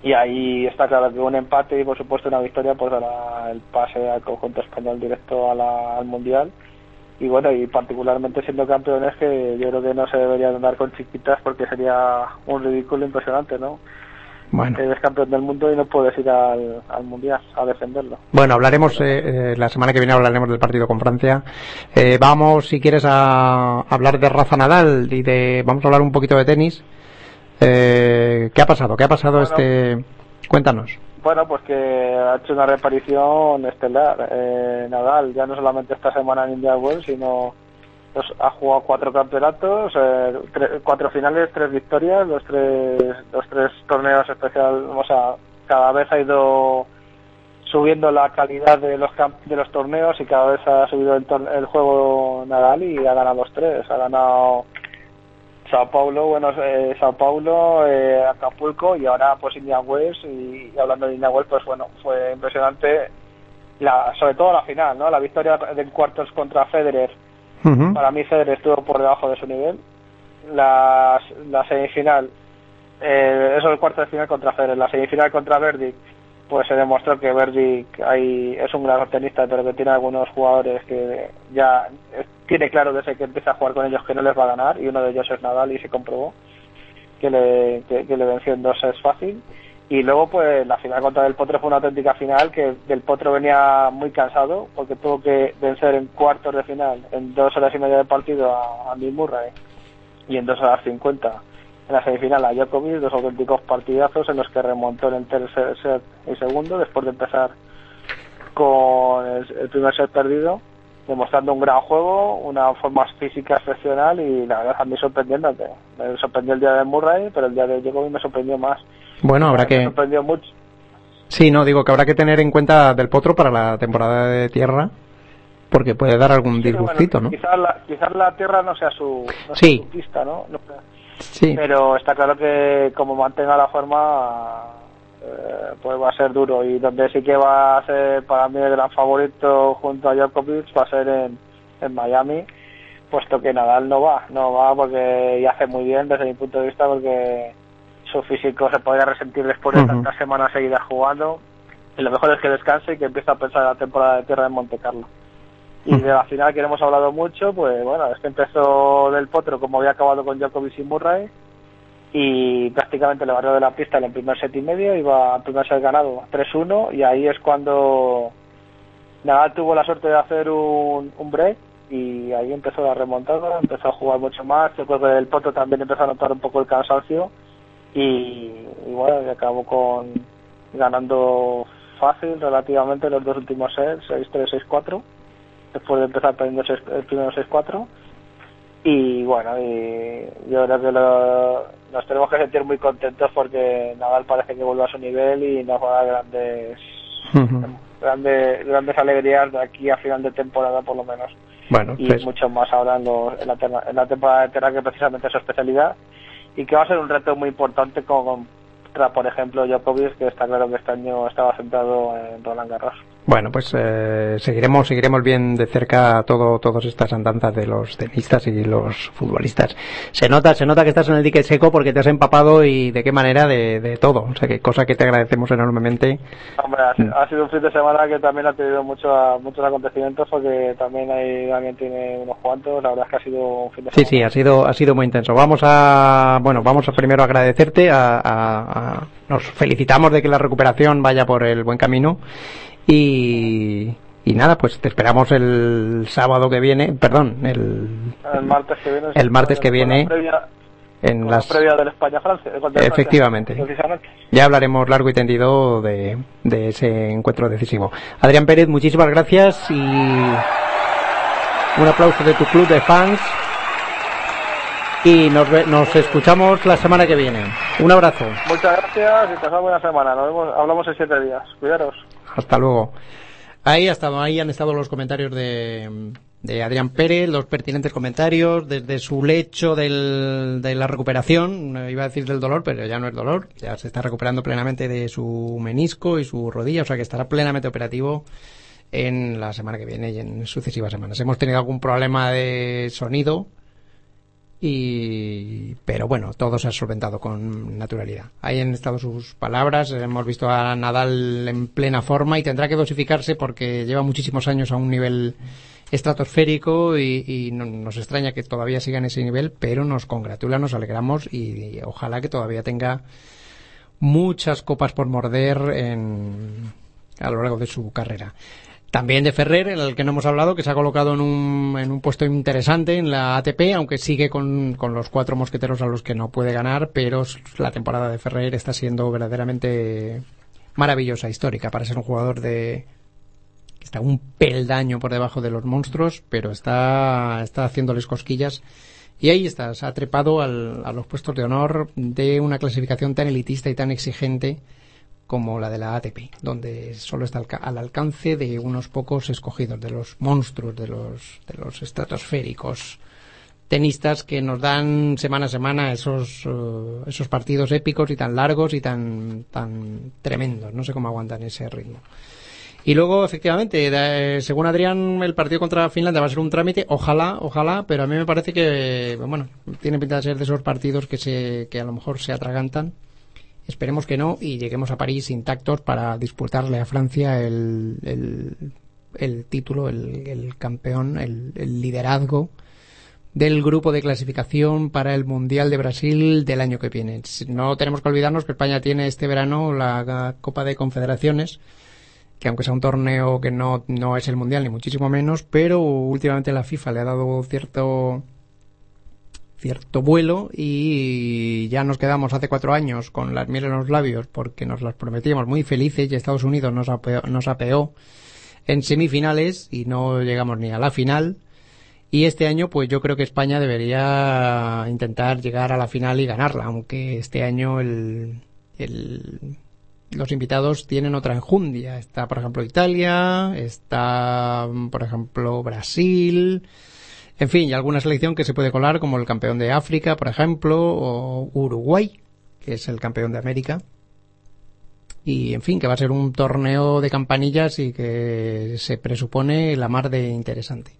Y ahí está claro que un empate y por supuesto una victoria pues dará el pase al conjunto español directo al Mundial y bueno, y particularmente siendo campeones que yo creo que no se deberían andar con chiquitas porque sería un ridículo impresionante, ¿no? Bueno. Eres campeón del mundo y no puedes ir al, al mundial a defenderlo. Bueno, hablaremos eh, eh, la semana que viene hablaremos del partido con Francia. Eh, vamos, si quieres, a hablar de Rafa Nadal y de vamos a hablar un poquito de tenis. Eh, ¿Qué ha pasado? ¿Qué ha pasado este? Cuéntanos. Bueno, pues que ha hecho una reparición estelar. Eh, Nadal ya no solamente esta semana en India Wells, sino pues, ha jugado cuatro campeonatos, eh, tre- cuatro finales, tres victorias, los tres, los tres torneos especial, o sea, cada vez ha ido subiendo la calidad de los de los torneos y cada vez ha subido el, el juego Nadal y ha ganado los tres. Ha ganado Sao Paulo, bueno, eh, Sao Paulo, eh, Acapulco y ahora pues Indian Wells y, hablando de Indian Wells pues bueno, fue impresionante la, sobre todo la final, ¿no? La victoria de cuartos contra Federer. Para mí Federer estuvo por debajo de su nivel. La, la semifinal, eh, eso es el cuarto de final contra Federer. La semifinal contra Verdi, pues se demostró que Verdi ahí es un gran tenista, pero que tiene algunos jugadores que ya tiene claro desde que empieza a jugar con ellos que no les va a ganar y uno de ellos es Nadal y se comprobó que, que le venció en dos es fácil. Y luego, pues la final contra Del Potro fue una auténtica final que Del Potro venía muy cansado porque tuvo que vencer en cuartos de final en dos horas y media de partido a Andy Murray y en dos horas cincuenta en la semifinal a Djokovic, dos auténticos partidazos en los que remontó en el tercer set y segundo después de empezar con el, el primer set perdido, demostrando un gran juego, una forma física excepcional y la verdad a mí sorprendiéndote. Me sorprendió el día de Murray, pero el día de Djokovic me sorprendió más. Bueno, habrá Me que sorprendió mucho. sí, no digo que habrá que tener en cuenta del potro para la temporada de tierra, porque puede dar algún Pero disgustito, bueno, ¿no? Quizás la, quizás la tierra no sea su, no sea Sí. su pista, ¿no? No- Sí. Pero está claro que como mantenga la forma, eh, pues va a ser duro. Y donde sí que va a ser para mí el gran favorito junto a Djokovic va a ser en, en Miami, puesto que Nadal no va, no va porque y hace muy bien desde mi punto de vista porque su físico se podría resentir después de tantas semanas seguidas jugando. Y lo mejor es que descanse y que empiece a pensar en la temporada de tierra en Monte Carlo. Y de la final que no hemos hablado mucho, pues bueno, es que empezó del potro como había acabado con Djokovic y Murray y prácticamente le barrió de la pista en el primer set y medio, iba al primer set ganado 3-1 y ahí es cuando Nadal tuvo la suerte de hacer un, un break y ahí empezó la remontada, empezó a jugar mucho más, yo creo que el también empezó a notar un poco el cansancio y, y bueno, acabó con ganando fácil relativamente los dos últimos sets, 6-3, 6-4 después de empezar perdiendo el primero 6-4 y bueno y yo creo que lo- nos tenemos que sentir muy contentos porque Nadal parece que vuelve a su nivel y nos va a dar grandes grandes grandes alegrías de aquí a final de temporada por lo menos. Bueno, y pues, mucho más ahora en, los- en la, tema- en la temporada de Terra que precisamente es su especialidad. Y que va a ser un reto muy importante con, contra por ejemplo Djokovic que está claro que este año estaba centrado en Roland Garros Bueno, pues eh, seguiremos seguiremos bien de cerca todo todas estas andanzas de los tenistas y los futbolistas. Se nota se nota que estás en el dique seco porque te has empapado y de qué manera de, de todo. O sea, que cosa que te agradecemos enormemente. Hombre, ha, sido- ha sido un fin de semana que también ha tenido mucho, muchos acontecimientos porque también ahí también tiene unos cuantos. La verdad es que ha sido un fin de Sí, semana. sí, ha sido ha sido muy intenso. Vamos a bueno, vamos a primero agradecerte a, a- a- nos felicitamos de que la recuperación vaya por el buen camino y y nada, pues te esperamos el sábado que viene, perdón, el El martes que viene. El martes que viene previa- en las la previa del España-Francia. Francia, Efectivamente. Ya hablaremos largo y tendido de, de ese encuentro decisivo. Adrián Pérez, muchísimas gracias y un aplauso de tu club de fans. Y nos, nos escuchamos la semana que viene. Un abrazo. Muchas gracias y pasad buena semana. Nos vemos, hablamos en siete días. Cuidaros. Hasta luego. Ahí, ha estado, ahí han estado los comentarios de, de Adrián Pérez, los pertinentes comentarios, desde su lecho del- de la recuperación, no iba a decir del dolor, pero ya no es dolor, ya se está recuperando plenamente de su menisco y su rodilla, o sea que estará plenamente operativo en la semana que viene y en sucesivas semanas. Hemos tenido algún problema de sonido, y pero bueno todo se ha solventado con naturalidad. Ahí han estado sus palabras hemos visto a Nadal en plena forma y tendrá que dosificarse porque lleva muchísimos años a un nivel estratosférico y, y no- nos extraña que todavía siga en ese nivel pero nos congratula nos alegramos y, y ojalá que todavía tenga muchas copas por morder en, a lo largo de su carrera también de Ferrer, en el que no hemos hablado, que se ha colocado en un, en un puesto interesante en la ATP, aunque sigue con, con los cuatro mosqueteros a los que no puede ganar, pero la temporada de Ferrer está siendo verdaderamente maravillosa, histórica, para ser un jugador de que está un peldaño por debajo de los monstruos, pero está, está haciéndoles cosquillas. Y ahí está, se ha trepado al- a los puestos de honor de una clasificación tan elitista y tan exigente como la de la ATP, donde solo está al, ca- al alcance de unos pocos escogidos, de los monstruos, de los, de los estratosféricos tenistas que nos dan semana a semana esos, eh, esos partidos épicos y tan largos y tan, tan tremendos. No sé cómo aguantan ese ritmo. Y luego, efectivamente, de- según Adrián, el partido contra Finlandia va a ser un trámite. Ojalá, ojalá, pero a mí me parece que, bueno, tiene pinta de ser de esos partidos que, se, que a lo mejor se atragantan. Esperemos que no y lleguemos a París intactos para disputarle a Francia el, el, título, el, el campeón, el, el liderazgo del grupo de clasificación para el Mundial de Brasil del año que viene. No tenemos que olvidarnos que España tiene este verano la Copa de Confederaciones, que aunque sea un torneo que no, no es el Mundial ni muchísimo menos, pero últimamente la FIFA le ha dado cierto cierto vuelo y ya nos quedamos hace cuatro años con las miel en los labios porque nos las prometíamos muy felices y Estados Unidos nos apeó, nos apeó en semifinales y no llegamos ni a la final. Y este año, pues yo creo que España debería intentar llegar a la final y ganarla, aunque este año el, el- los invitados tienen otra enjundia. Está, por ejemplo, Italia, está, por ejemplo, Brasil, en fin, y alguna selección que se puede colar, como el campeón de África, por ejemplo, o Uruguay, que es el campeón de América. Y, en fin, que va a ser un torneo de campanillas y que se presupone la mar de interesante.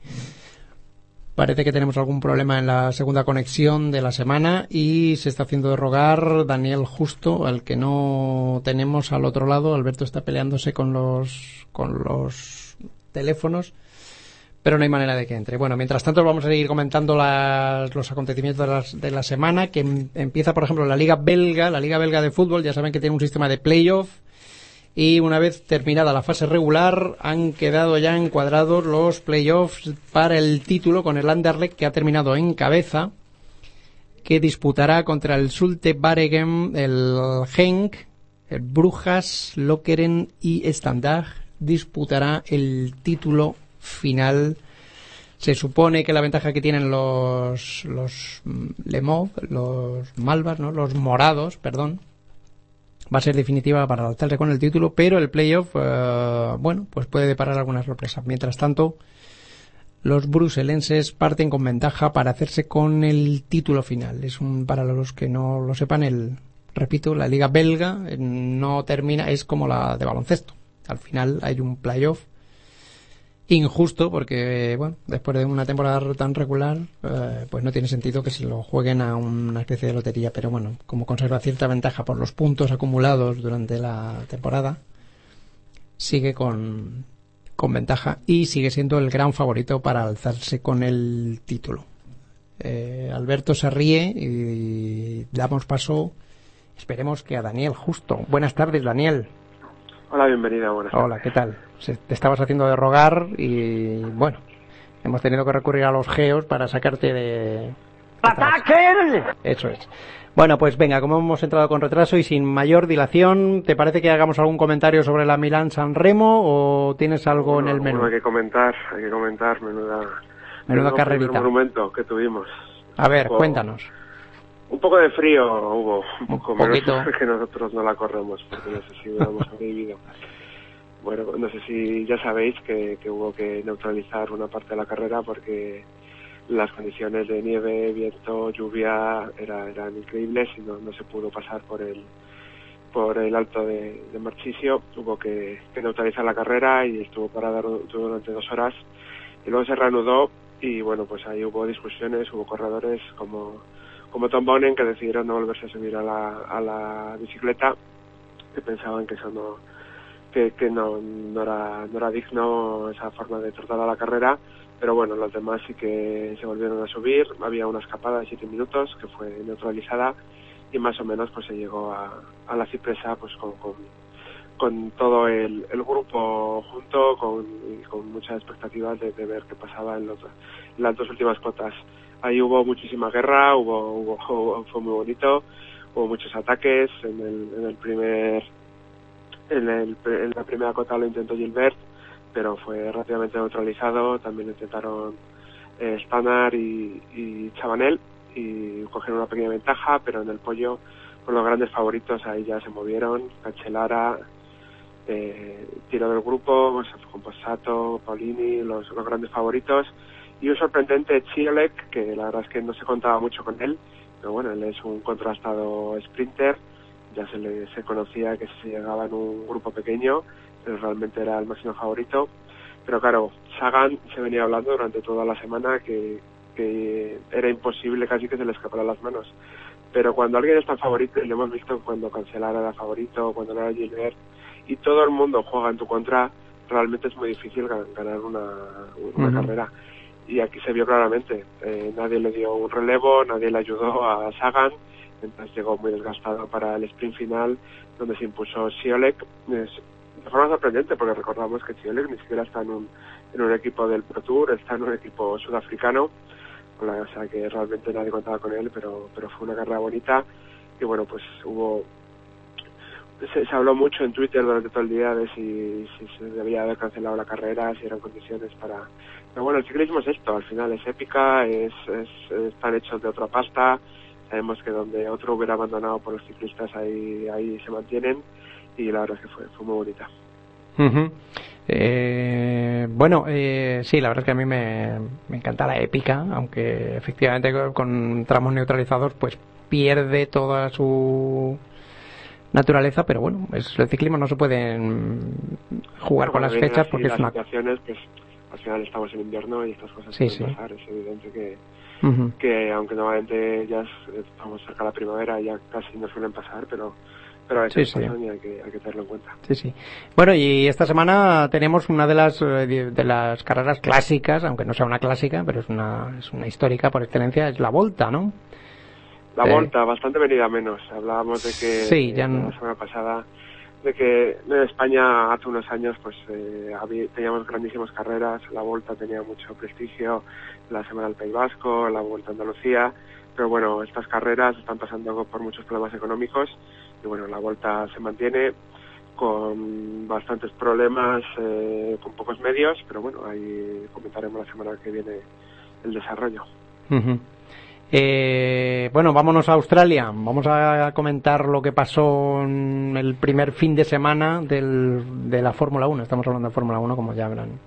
Parece que tenemos algún problema en la segunda conexión de la semana y se está haciendo de rogar Daniel Justo, al que no tenemos al otro lado. Alberto está peleándose con los, con los teléfonos, pero no hay manera de que entre. Bueno, mientras tanto vamos a seguir comentando los acontecimientos de, las- de la semana, que em- empieza, por ejemplo, la Liga Belga, la Liga Belga de Fútbol. Ya saben que tiene un sistema de playoff y una vez terminada la fase regular han quedado ya encuadrados los playoffs para el título con el Anderlecht que ha terminado en cabeza que disputará contra el Sulte Baregem, el Genk, el Brujas, Lokeren y Standard disputará el título final. Se supone que la ventaja que tienen los los mm, Le Mauve, los Malvas, ¿no? Los morados, perdón, va a ser definitiva para alzarse con el título, pero el playoff, eh, bueno, pues puede deparar alguna sorpresa. Mientras tanto, los bruselenses parten con ventaja para hacerse con el título final. Es un, para los que no lo sepan, el, repito, la liga belga eh, no termina, es como la de baloncesto. Al final hay un playoff injusto porque, bueno, después de una temporada tan regular, eh, pues no tiene sentido que se lo jueguen a una especie de lotería. Pero bueno, como conserva cierta ventaja por los puntos acumulados durante la temporada, sigue con, con ventaja y sigue siendo el gran favorito para alzarse con el título. Eh, Alberto se ríe y damos paso, esperemos que a Daniel Justo. Buenas tardes, Daniel. Hola, bienvenida, buenas tardes. Hola, ¿qué tal? Se- te estabas haciendo de rogar y bueno, hemos tenido que recurrir a los geos para sacarte de... ¡Ataque! Eso es. Bueno, pues venga, como hemos entrado con retraso y sin mayor dilación, ¿te parece que hagamos algún comentario sobre la Milán San Remo o tienes algo en el menú? Bueno, hay que comentar, hay que comentar, menuda, Menuda carrerita. monumento que tuvimos. A ver, Un poco- cuéntanos. Un poco de frío hubo, un poco menos poquito. (laughs) que nosotros no la corremos, porque no sé si hubiéramos (laughs) sobrevivido. Bueno, no sé si ya sabéis que, hubo que neutralizar una parte de la carrera porque las condiciones de nieve, viento, lluvia era- eran increíbles y no, se pudo pasar por el por el alto de, de Marchisio. Hubo que, neutralizar la carrera y estuvo parada du- durante dos horas y luego se reanudó y bueno, pues ahí hubo discusiones, hubo corredores como como Tom Bonen que decidieron no volverse a subir a la, a la bicicleta que pensaban que eso no que, que no, no era no era digno esa forma de tratar a la carrera pero bueno los demás sí que se volvieron a subir. Había una escapada de siete minutos que fue neutralizada y más o menos pues se llegó a, a la cipresa pues con, con, todo el, grupo junto con, y con muchas expectativas de, ver qué pasaba en, los- las dos últimas cotas ahí hubo muchísima guerra, hubo, hubo- (laughs) fue muy bonito, hubo muchos ataques en el, en el primer, en, la primera cota lo intentó Gilbert, pero fue rápidamente neutralizado, también intentaron eh, Spanar y, y Chabanel y cogieron una pequeña ventaja, pero en el pollo con los grandes favoritos ahí ya se movieron, Cancelara, eh, tiro del grupo, con Possato, Paulini, los, los grandes favoritos. Y un sorprendente Chiolek que la verdad es que no se contaba mucho con él pero bueno él es un contrastado sprinter ya se le se conocía que se llegaba en un grupo pequeño pero realmente era el máximo favorito. Pero claro Sagan se venía hablando durante toda la semana que, que era imposible casi que se le escapara las manos. Pero cuando alguien es tan favorito y lo hemos visto cuando Cancelara era favorito cuando no era Gilbert y todo el mundo juega en tu contra realmente es muy difícil gan- ganar una, una carrera. Y aquí se vio claramente. Eh, nadie le dio un relevo, nadie le ayudó a Sagan, entonces llegó muy desgastado para el sprint final, donde se impuso Siolek. De forma sorprendente, porque recordamos que Siolek ni siquiera está en un, en un equipo del Pro Tour, está en un equipo sudafricano, o sea que realmente nadie contaba con él, pero, pero fue una carrera bonita. Y bueno, pues hubo se, se habló mucho en Twitter durante todo el día de si, si se debía haber cancelado la carrera, si eran condiciones para... Pero bueno, el ciclismo es esto, al final es épica, es, es- están hechos de otra pasta, sabemos que donde otro hubiera abandonado por los ciclistas ahí, ahí se mantienen y la verdad es que fue, fue muy bonita. Eh, bueno, eh, sí, la verdad es que a mí me, me encanta la épica, aunque efectivamente con- tramos neutralizados pues pierde toda su naturaleza, pero bueno, es, el ciclismo no se puede mm, jugar Bueno, con las fechas porque es las una... situaciones, pues al final estamos en invierno y estas cosas Sí, pueden sí. pasar, es evidente que, Que aunque normalmente ya es- estamos cerca de la primavera ya casi no suelen pasar, pero pero a veces Sí, sí. pasan y hay que, hay que tenerlo en cuenta. Sí, sí. Bueno, y esta semana tenemos una de las eh, de las carreras clásicas, aunque no sea una clásica, pero es una, es una histórica por excelencia, es la Volta, ¿no? La Eh, Volta, bastante venida menos. Hablábamos de que Sí, eh, ya no- la semana pasada de que en España hace unos años pues eh, teníamos grandísimas carreras, la Volta tenía mucho prestigio, la Semana del País Vasco, la Vuelta a Andalucía, pero bueno, estas carreras están pasando por muchos problemas económicos y bueno, la Volta se mantiene con bastantes problemas, eh, con pocos medios, pero bueno, ahí comentaremos la semana que viene el desarrollo. Eh, bueno, vámonos a Australia. Vamos a comentar lo que pasó en el primer fin de semana del, de la Fórmula 1. Estamos hablando de Fórmula 1, como ya habrán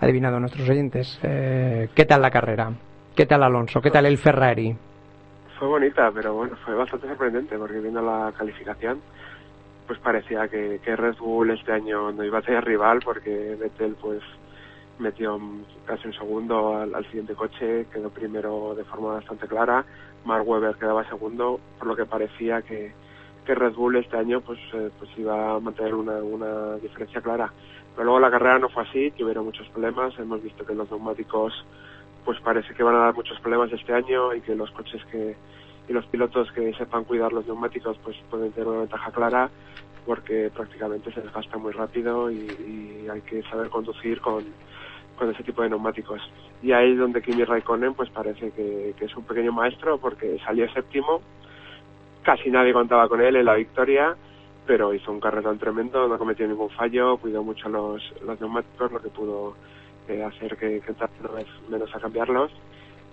adivinado nuestros oyentes. Eh, ¿Qué tal la carrera? ¿Qué tal Alonso? ¿Qué tal el Ferrari? Fue bonita, pero bueno, fue bastante sorprendente porque viendo la calificación, pues parecía que, que Red Bull este año no iba a tener rival porque Vettel pues metió casi un segundo al, siguiente coche, quedó primero de forma bastante clara, Mark Webber quedaba segundo, por lo que parecía que, que Red Bull este año pues, eh, pues iba a mantener una, una diferencia clara. Pero luego la carrera no fue así, tuvieron muchos problemas, hemos visto que los neumáticos pues parece que van a dar muchos problemas este año y que los coches que y los pilotos que sepan cuidar los neumáticos pues pueden tener una ventaja clara porque prácticamente se desgasta muy rápido y hay que saber conducir con, con ese tipo de neumáticos. Y ahí es donde Kimi Raikkonen pues parece que, es un pequeño maestro porque salió séptimo, casi nadie contaba con él en la victoria, pero hizo un carrerón tremendo, no cometió ningún fallo, cuidó mucho los, los neumáticos, lo que pudo eh, hacer que, que vez menos a cambiarlos.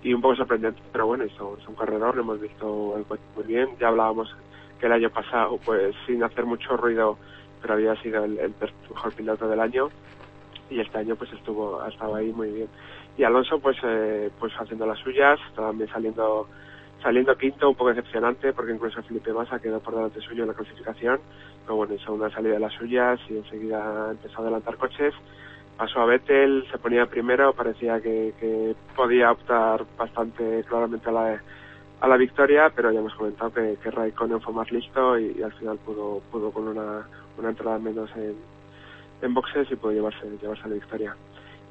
Y un poco sorprendente, pero bueno, hizo, hizo un lo hemos visto el coche muy bien. Ya hablábamos que el año pasado, pues sin hacer mucho ruido, pero había sido el mejor piloto del año. Y este año pues estuvo, ha estado ahí muy bien. Y Alonso pues, eh, pues haciendo las suyas, también saliendo saliendo quinto, un poco decepcionante, porque incluso Felipe Massa quedó por delante suyo en la clasificación, pero bueno, hizo una salida de las suyas y enseguida empezó a adelantar coches, pasó a Vettel, se ponía primero, parecía que, podía optar bastante claramente a la, a la victoria, pero ya hemos comentado que, que Raikkonen fue más listo y, y al final pudo, pudo con una, una entrada menos en, en boxes y pudo llevarse, llevarse la victoria.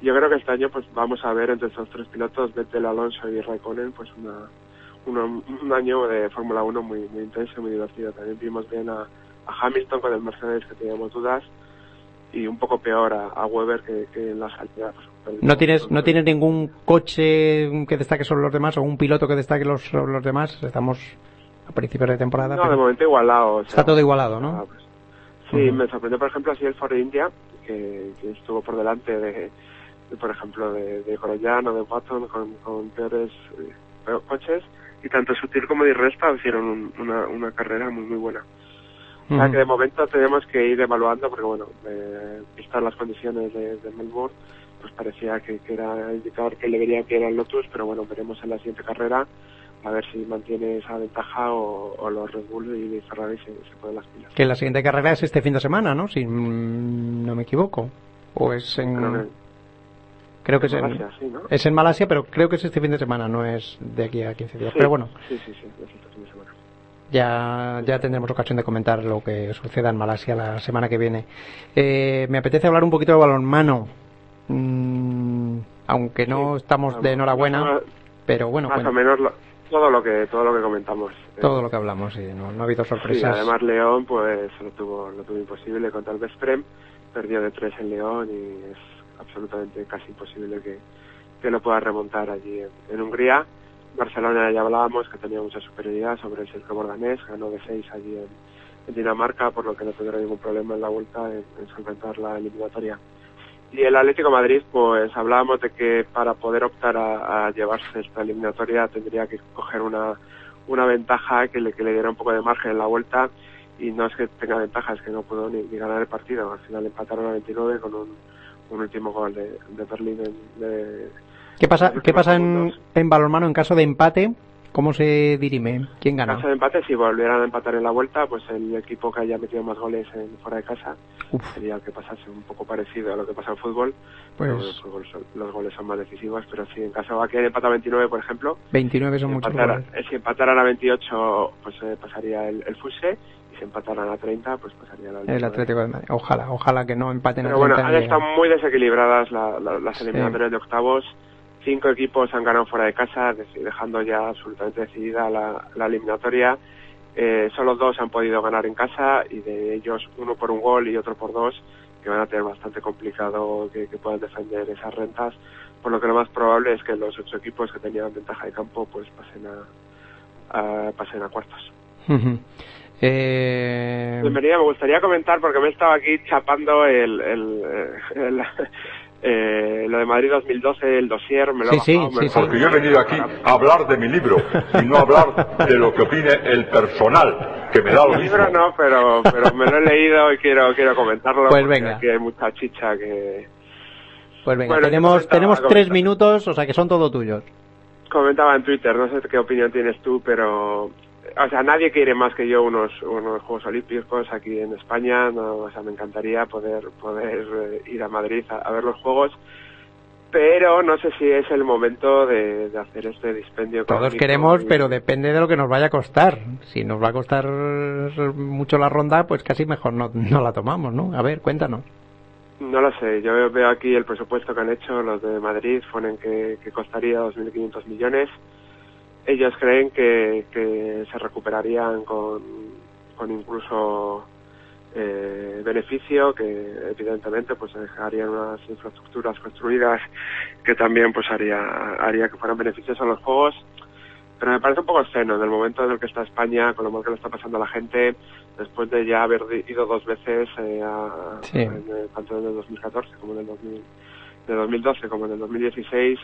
Yo creo que este año pues vamos a ver entre estos tres pilotos, Vettel, Alonso y Raikkonen, pues una, uno- un año de Fórmula 1 muy, muy intenso y muy divertido. También vimos bien a, a Hamilton con el Mercedes que teníamos dudas y un poco peor a, a Weber que, que en la salida. pues, perdió- ¿No tienes, ¿No tienes ningún coche que destaque sobre los demás o un piloto que destaque los, sobre los demás? Estamos a principios de temporada. No, pero de momento igualado. o sea, Está todo igualado, ¿no? ah, pues, sí, me sorprendió por ejemplo así el Ford India, que, que estuvo por delante de, de, por ejemplo, de, de Grosjean o de Watson con, con peores eh, peor- coches, y tanto Sutil como Di Resta hicieron un- una, una carrera muy muy buena. O sea que de momento tenemos que ir evaluando, porque bueno, eh, vistas las condiciones de, de Melbourne, pues parecía que, que era indicar que le vería que era el Lotus, pero bueno, veremos en la siguiente carrera a ver si mantiene esa ventaja o, o los Red Bull y Ferrari se, se ponen las pilas. Que la siguiente carrera es este fin de semana, ¿no? Si no me equivoco. O es en... Creo que- Creo que es en, Malasia, sí, ¿no? es en Malasia, pero creo que es este fin de semana, no es de aquí a 15 días. Sí, Pero bueno, Sí, sí, sí, es este fin de semana. ya, ya tendremos ocasión de comentar lo que suceda en Malasia la semana que viene. Eh, me apetece hablar un poquito de balonmano. Mm, aunque no estamos de enhorabuena, Más, pero bueno, más cuenta o menos lo- todo lo que todo lo que comentamos. Eh, todo lo que hablamos, sí, no, no ha habido Sí, sorpresas. además León pues lo tuvo, lo tuvo imposible contra el Vesprem, perdió de tres en León y es absolutamente casi imposible que, que lo pueda remontar allí en, en Hungría. Barcelona ya hablábamos que tenía mucha superioridad sobre el Sergio Bordanés, ganó de seis allí en, en Dinamarca, por lo que no tendrá ningún problema en la vuelta en, en solventar la eliminatoria. Y el Atlético de Madrid, pues hablábamos de que para poder optar a, a llevarse esta eliminatoria tendría que coger una, una ventaja que le, que le diera un poco de margen en la vuelta y no es que tenga ventaja, es que no pudo ni, ni ganar el partido. Al final empataron a 29 con un, un último gol de, de Berlín. en- de- ¿Qué pasa, ¿qué pasa en, en balonmano en caso de empate? ¿Cómo se dirime? ¿Quién En gana? caso de empate, si volvieran a empatar en la vuelta, pues el equipo que haya metido más goles en, fuera de casa sería el que pasase un poco parecido a lo que pasa en fútbol. Pues- pero el fútbol son- los goles son más decisivos, pero si en caso de que empata a 29, por ejemplo, 29 son si muchos goles. eh, si empataran a 28, pues eh, pasaría el, el Fuse, y si empataran a 30, pues pasaría el Atlético El de Atlético de Madrid. Ojalá, ojalá que no empaten Pero a bueno, 30 han estado muy desequilibradas la- la- las Sí. eliminatorias de octavos. Cinco equipos han ganado fuera de casa, de- dejando ya absolutamente decidida la, la eliminatoria. Eh, solo dos han podido ganar en casa y de ellos uno por un gol y otro por dos, que van a tener bastante complicado que, que puedan defender esas rentas. Por lo que lo más probable es que los ocho equipos que tenían ventaja de campo pues pasen a, a- pasen a cuartos. Eh, Bienvenida, me gustaría comentar porque me he estado aquí chapando el, el, el- eh, lo de Madrid 2012, el dossier, me lo he Sí, bajado, me sí, sí. Porque yo he venido aquí a hablar de mi libro y no a hablar de lo que opine el personal, que me da lo El mismo. libro no, pero, pero me lo he leído y quiero, quiero comentarlo. Pues porque venga. Aquí hay mucha chicha que Pues venga, Bueno, tenemos, tenemos tres minutos, o sea que son todo tuyos. comentaba en Twitter, no sé qué opinión tienes tú, pero o sea, nadie quiere más que yo unos, unos Juegos Olímpicos aquí en España, no, o sea, me encantaría poder, poder eh, ir a Madrid a, a ver los Juegos, pero no sé si es el momento de, de hacer este dispendio. Todos queremos, y- pero depende de lo que nos vaya a costar. Si nos va a costar mucho la ronda, pues casi mejor no, no la tomamos, ¿no? A ver, cuéntanos. No lo sé, yo veo aquí el presupuesto que han hecho los de Madrid, ponen que, que costaría 2.500 millones. Ellos creen que, que se recuperarían con, con incluso eh, beneficio, que evidentemente pues dejarían unas infraestructuras construidas que también pues haría, haría que fueran beneficios a los juegos. Pero me parece un poco obsceno en el momento en el que está España, con lo mal que le está pasando a la gente, después de ya haber ido dos veces eh, a, Sí. en, tanto en el 2014 como en el 2000, de 2012 como en el 2016.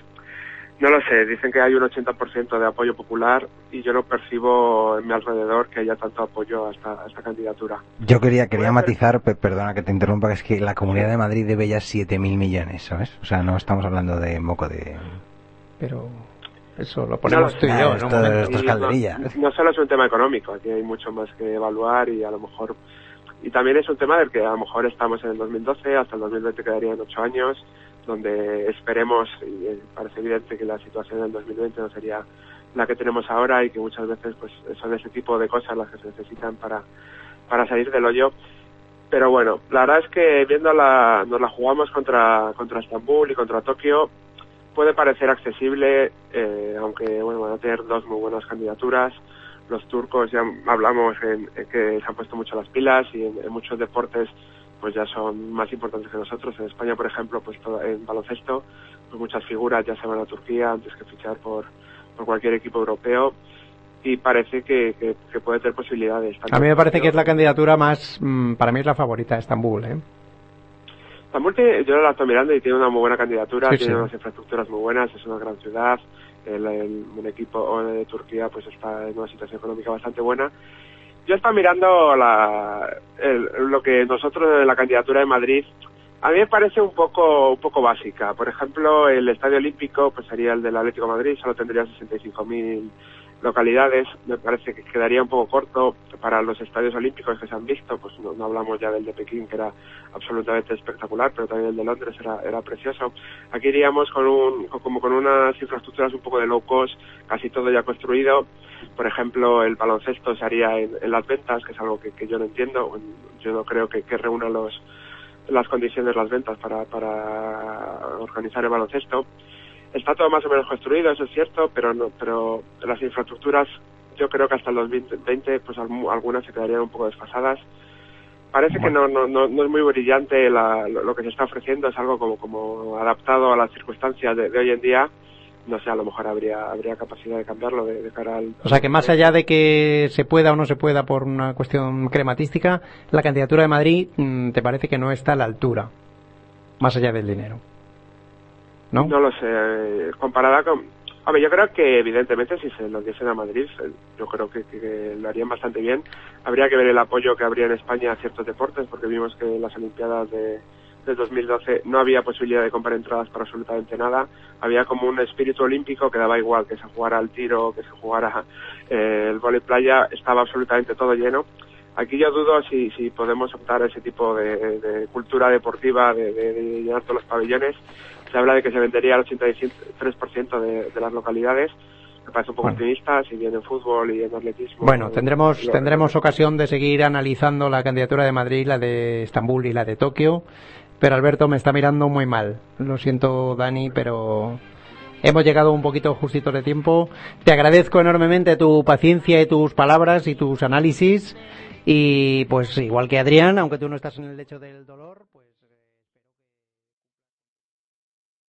No lo sé, dicen que hay un 80% de apoyo popular y yo no percibo en mi alrededor que haya tanto apoyo a esta, a esta candidatura. Yo quería, quería matizar, pe- perdona que te interrumpa, que es que la Comunidad de Madrid debe ya 7.000 millones, ¿sabes? O sea, no estamos hablando de moco de... Pero eso lo ponemos No, tú y yo. en un esto- esto es calderilla. No, no solo es un tema económico, aquí hay mucho más que evaluar y a lo mejor... Y también es un tema del que a lo mejor estamos en el 2012, hasta el 2020 quedarían ocho años, donde esperemos, y eh, parece evidente que la situación del 2020 no sería la que tenemos ahora y que muchas veces pues son ese tipo de cosas las que se necesitan para, para salir del hoyo. Pero bueno, la verdad es que viendo la, nos la jugamos contra, contra Estambul y contra Tokio, puede parecer accesible, eh, aunque bueno, van a tener dos muy buenas candidaturas. Los turcos ya hablamos en, que se han puesto mucho las pilas y en muchos deportes pues ya son más importantes que nosotros. En España, por ejemplo, pues en baloncesto, pues muchas figuras ya se van a Turquía antes que fichar por, por cualquier equipo europeo y parece que, que, que puede tener posibilidades. A mí me parece que es la candidatura más, mm, para mí es la favorita Estambul, ¿eh? Estambul tiene- yo la estoy mirando y tiene una muy buena candidatura, Sí, tiene sí. unas infraestructuras muy buenas, es una gran ciudad, el, el- un equipo de Turquía pues está en una situación económica bastante buena. Yo estaba mirando la, lo que nosotros de la candidatura de Madrid, a mí me parece un poco un poco básica. Por ejemplo, el Estadio Olímpico pues sería el del Atlético Madrid, solo tendría 65.000 localidades. Me parece que quedaría un poco corto para los estadios olímpicos que se han visto. Pues no, no hablamos ya del de Pekín, que era absolutamente espectacular, pero también el de Londres era, era precioso. Aquí iríamos con un, como con unas infraestructuras un poco de low cost, casi todo ya construido. Por ejemplo, el baloncesto se haría en, las ventas, que es algo que, yo no entiendo. Yo no creo que, que reúna los, las condiciones las ventas para, organizar el baloncesto. Está todo más o menos construido, eso es cierto, pero no, pero las infraestructuras yo creo que hasta el 2020 pues algu- algunas se quedarían un poco desfasadas. Parece que no, no, no, es muy brillante la- lo, que se está ofreciendo, es algo como, como adaptado a las circunstancias de hoy en día. No sé, a lo mejor habría, habría capacidad de cambiarlo de, de cara al... O sea que más allá de que se pueda o no se pueda por una cuestión crematística, la candidatura de Madrid mm, te parece que no está a la altura, más allá del dinero. ¿No? No lo sé. Comparada con. A ver, yo creo que evidentemente si se lo diesen a Madrid, eh, yo creo que, que- que lo harían bastante bien. Habría que ver el apoyo que habría en España a ciertos deportes, porque vimos que las Olimpiadas de, de 2012 no había posibilidad de comprar entradas para absolutamente nada. Había como un espíritu olímpico que daba igual que se jugara al tiro, que se jugara eh, el vóley playa, estaba absolutamente todo lleno. Aquí yo dudo si, si podemos optar a ese tipo de, de cultura deportiva, de, de- de llenar todos los pabellones. Se habla de que se vendería el 83% de, de las localidades. Me parece un poco Bueno. optimista, si bien en fútbol y en atletismo. Bueno, tendremos, tendremos ocasión de seguir analizando la candidatura de Madrid, la de Estambul y la de Tokio, pero Alberto me está mirando muy mal. Lo siento, Dani, pero hemos llegado un poquito justitos de tiempo. Te agradezco enormemente tu paciencia y tus palabras y tus análisis. Y pues igual que Adrián, aunque tú no estás en el lecho del dolor.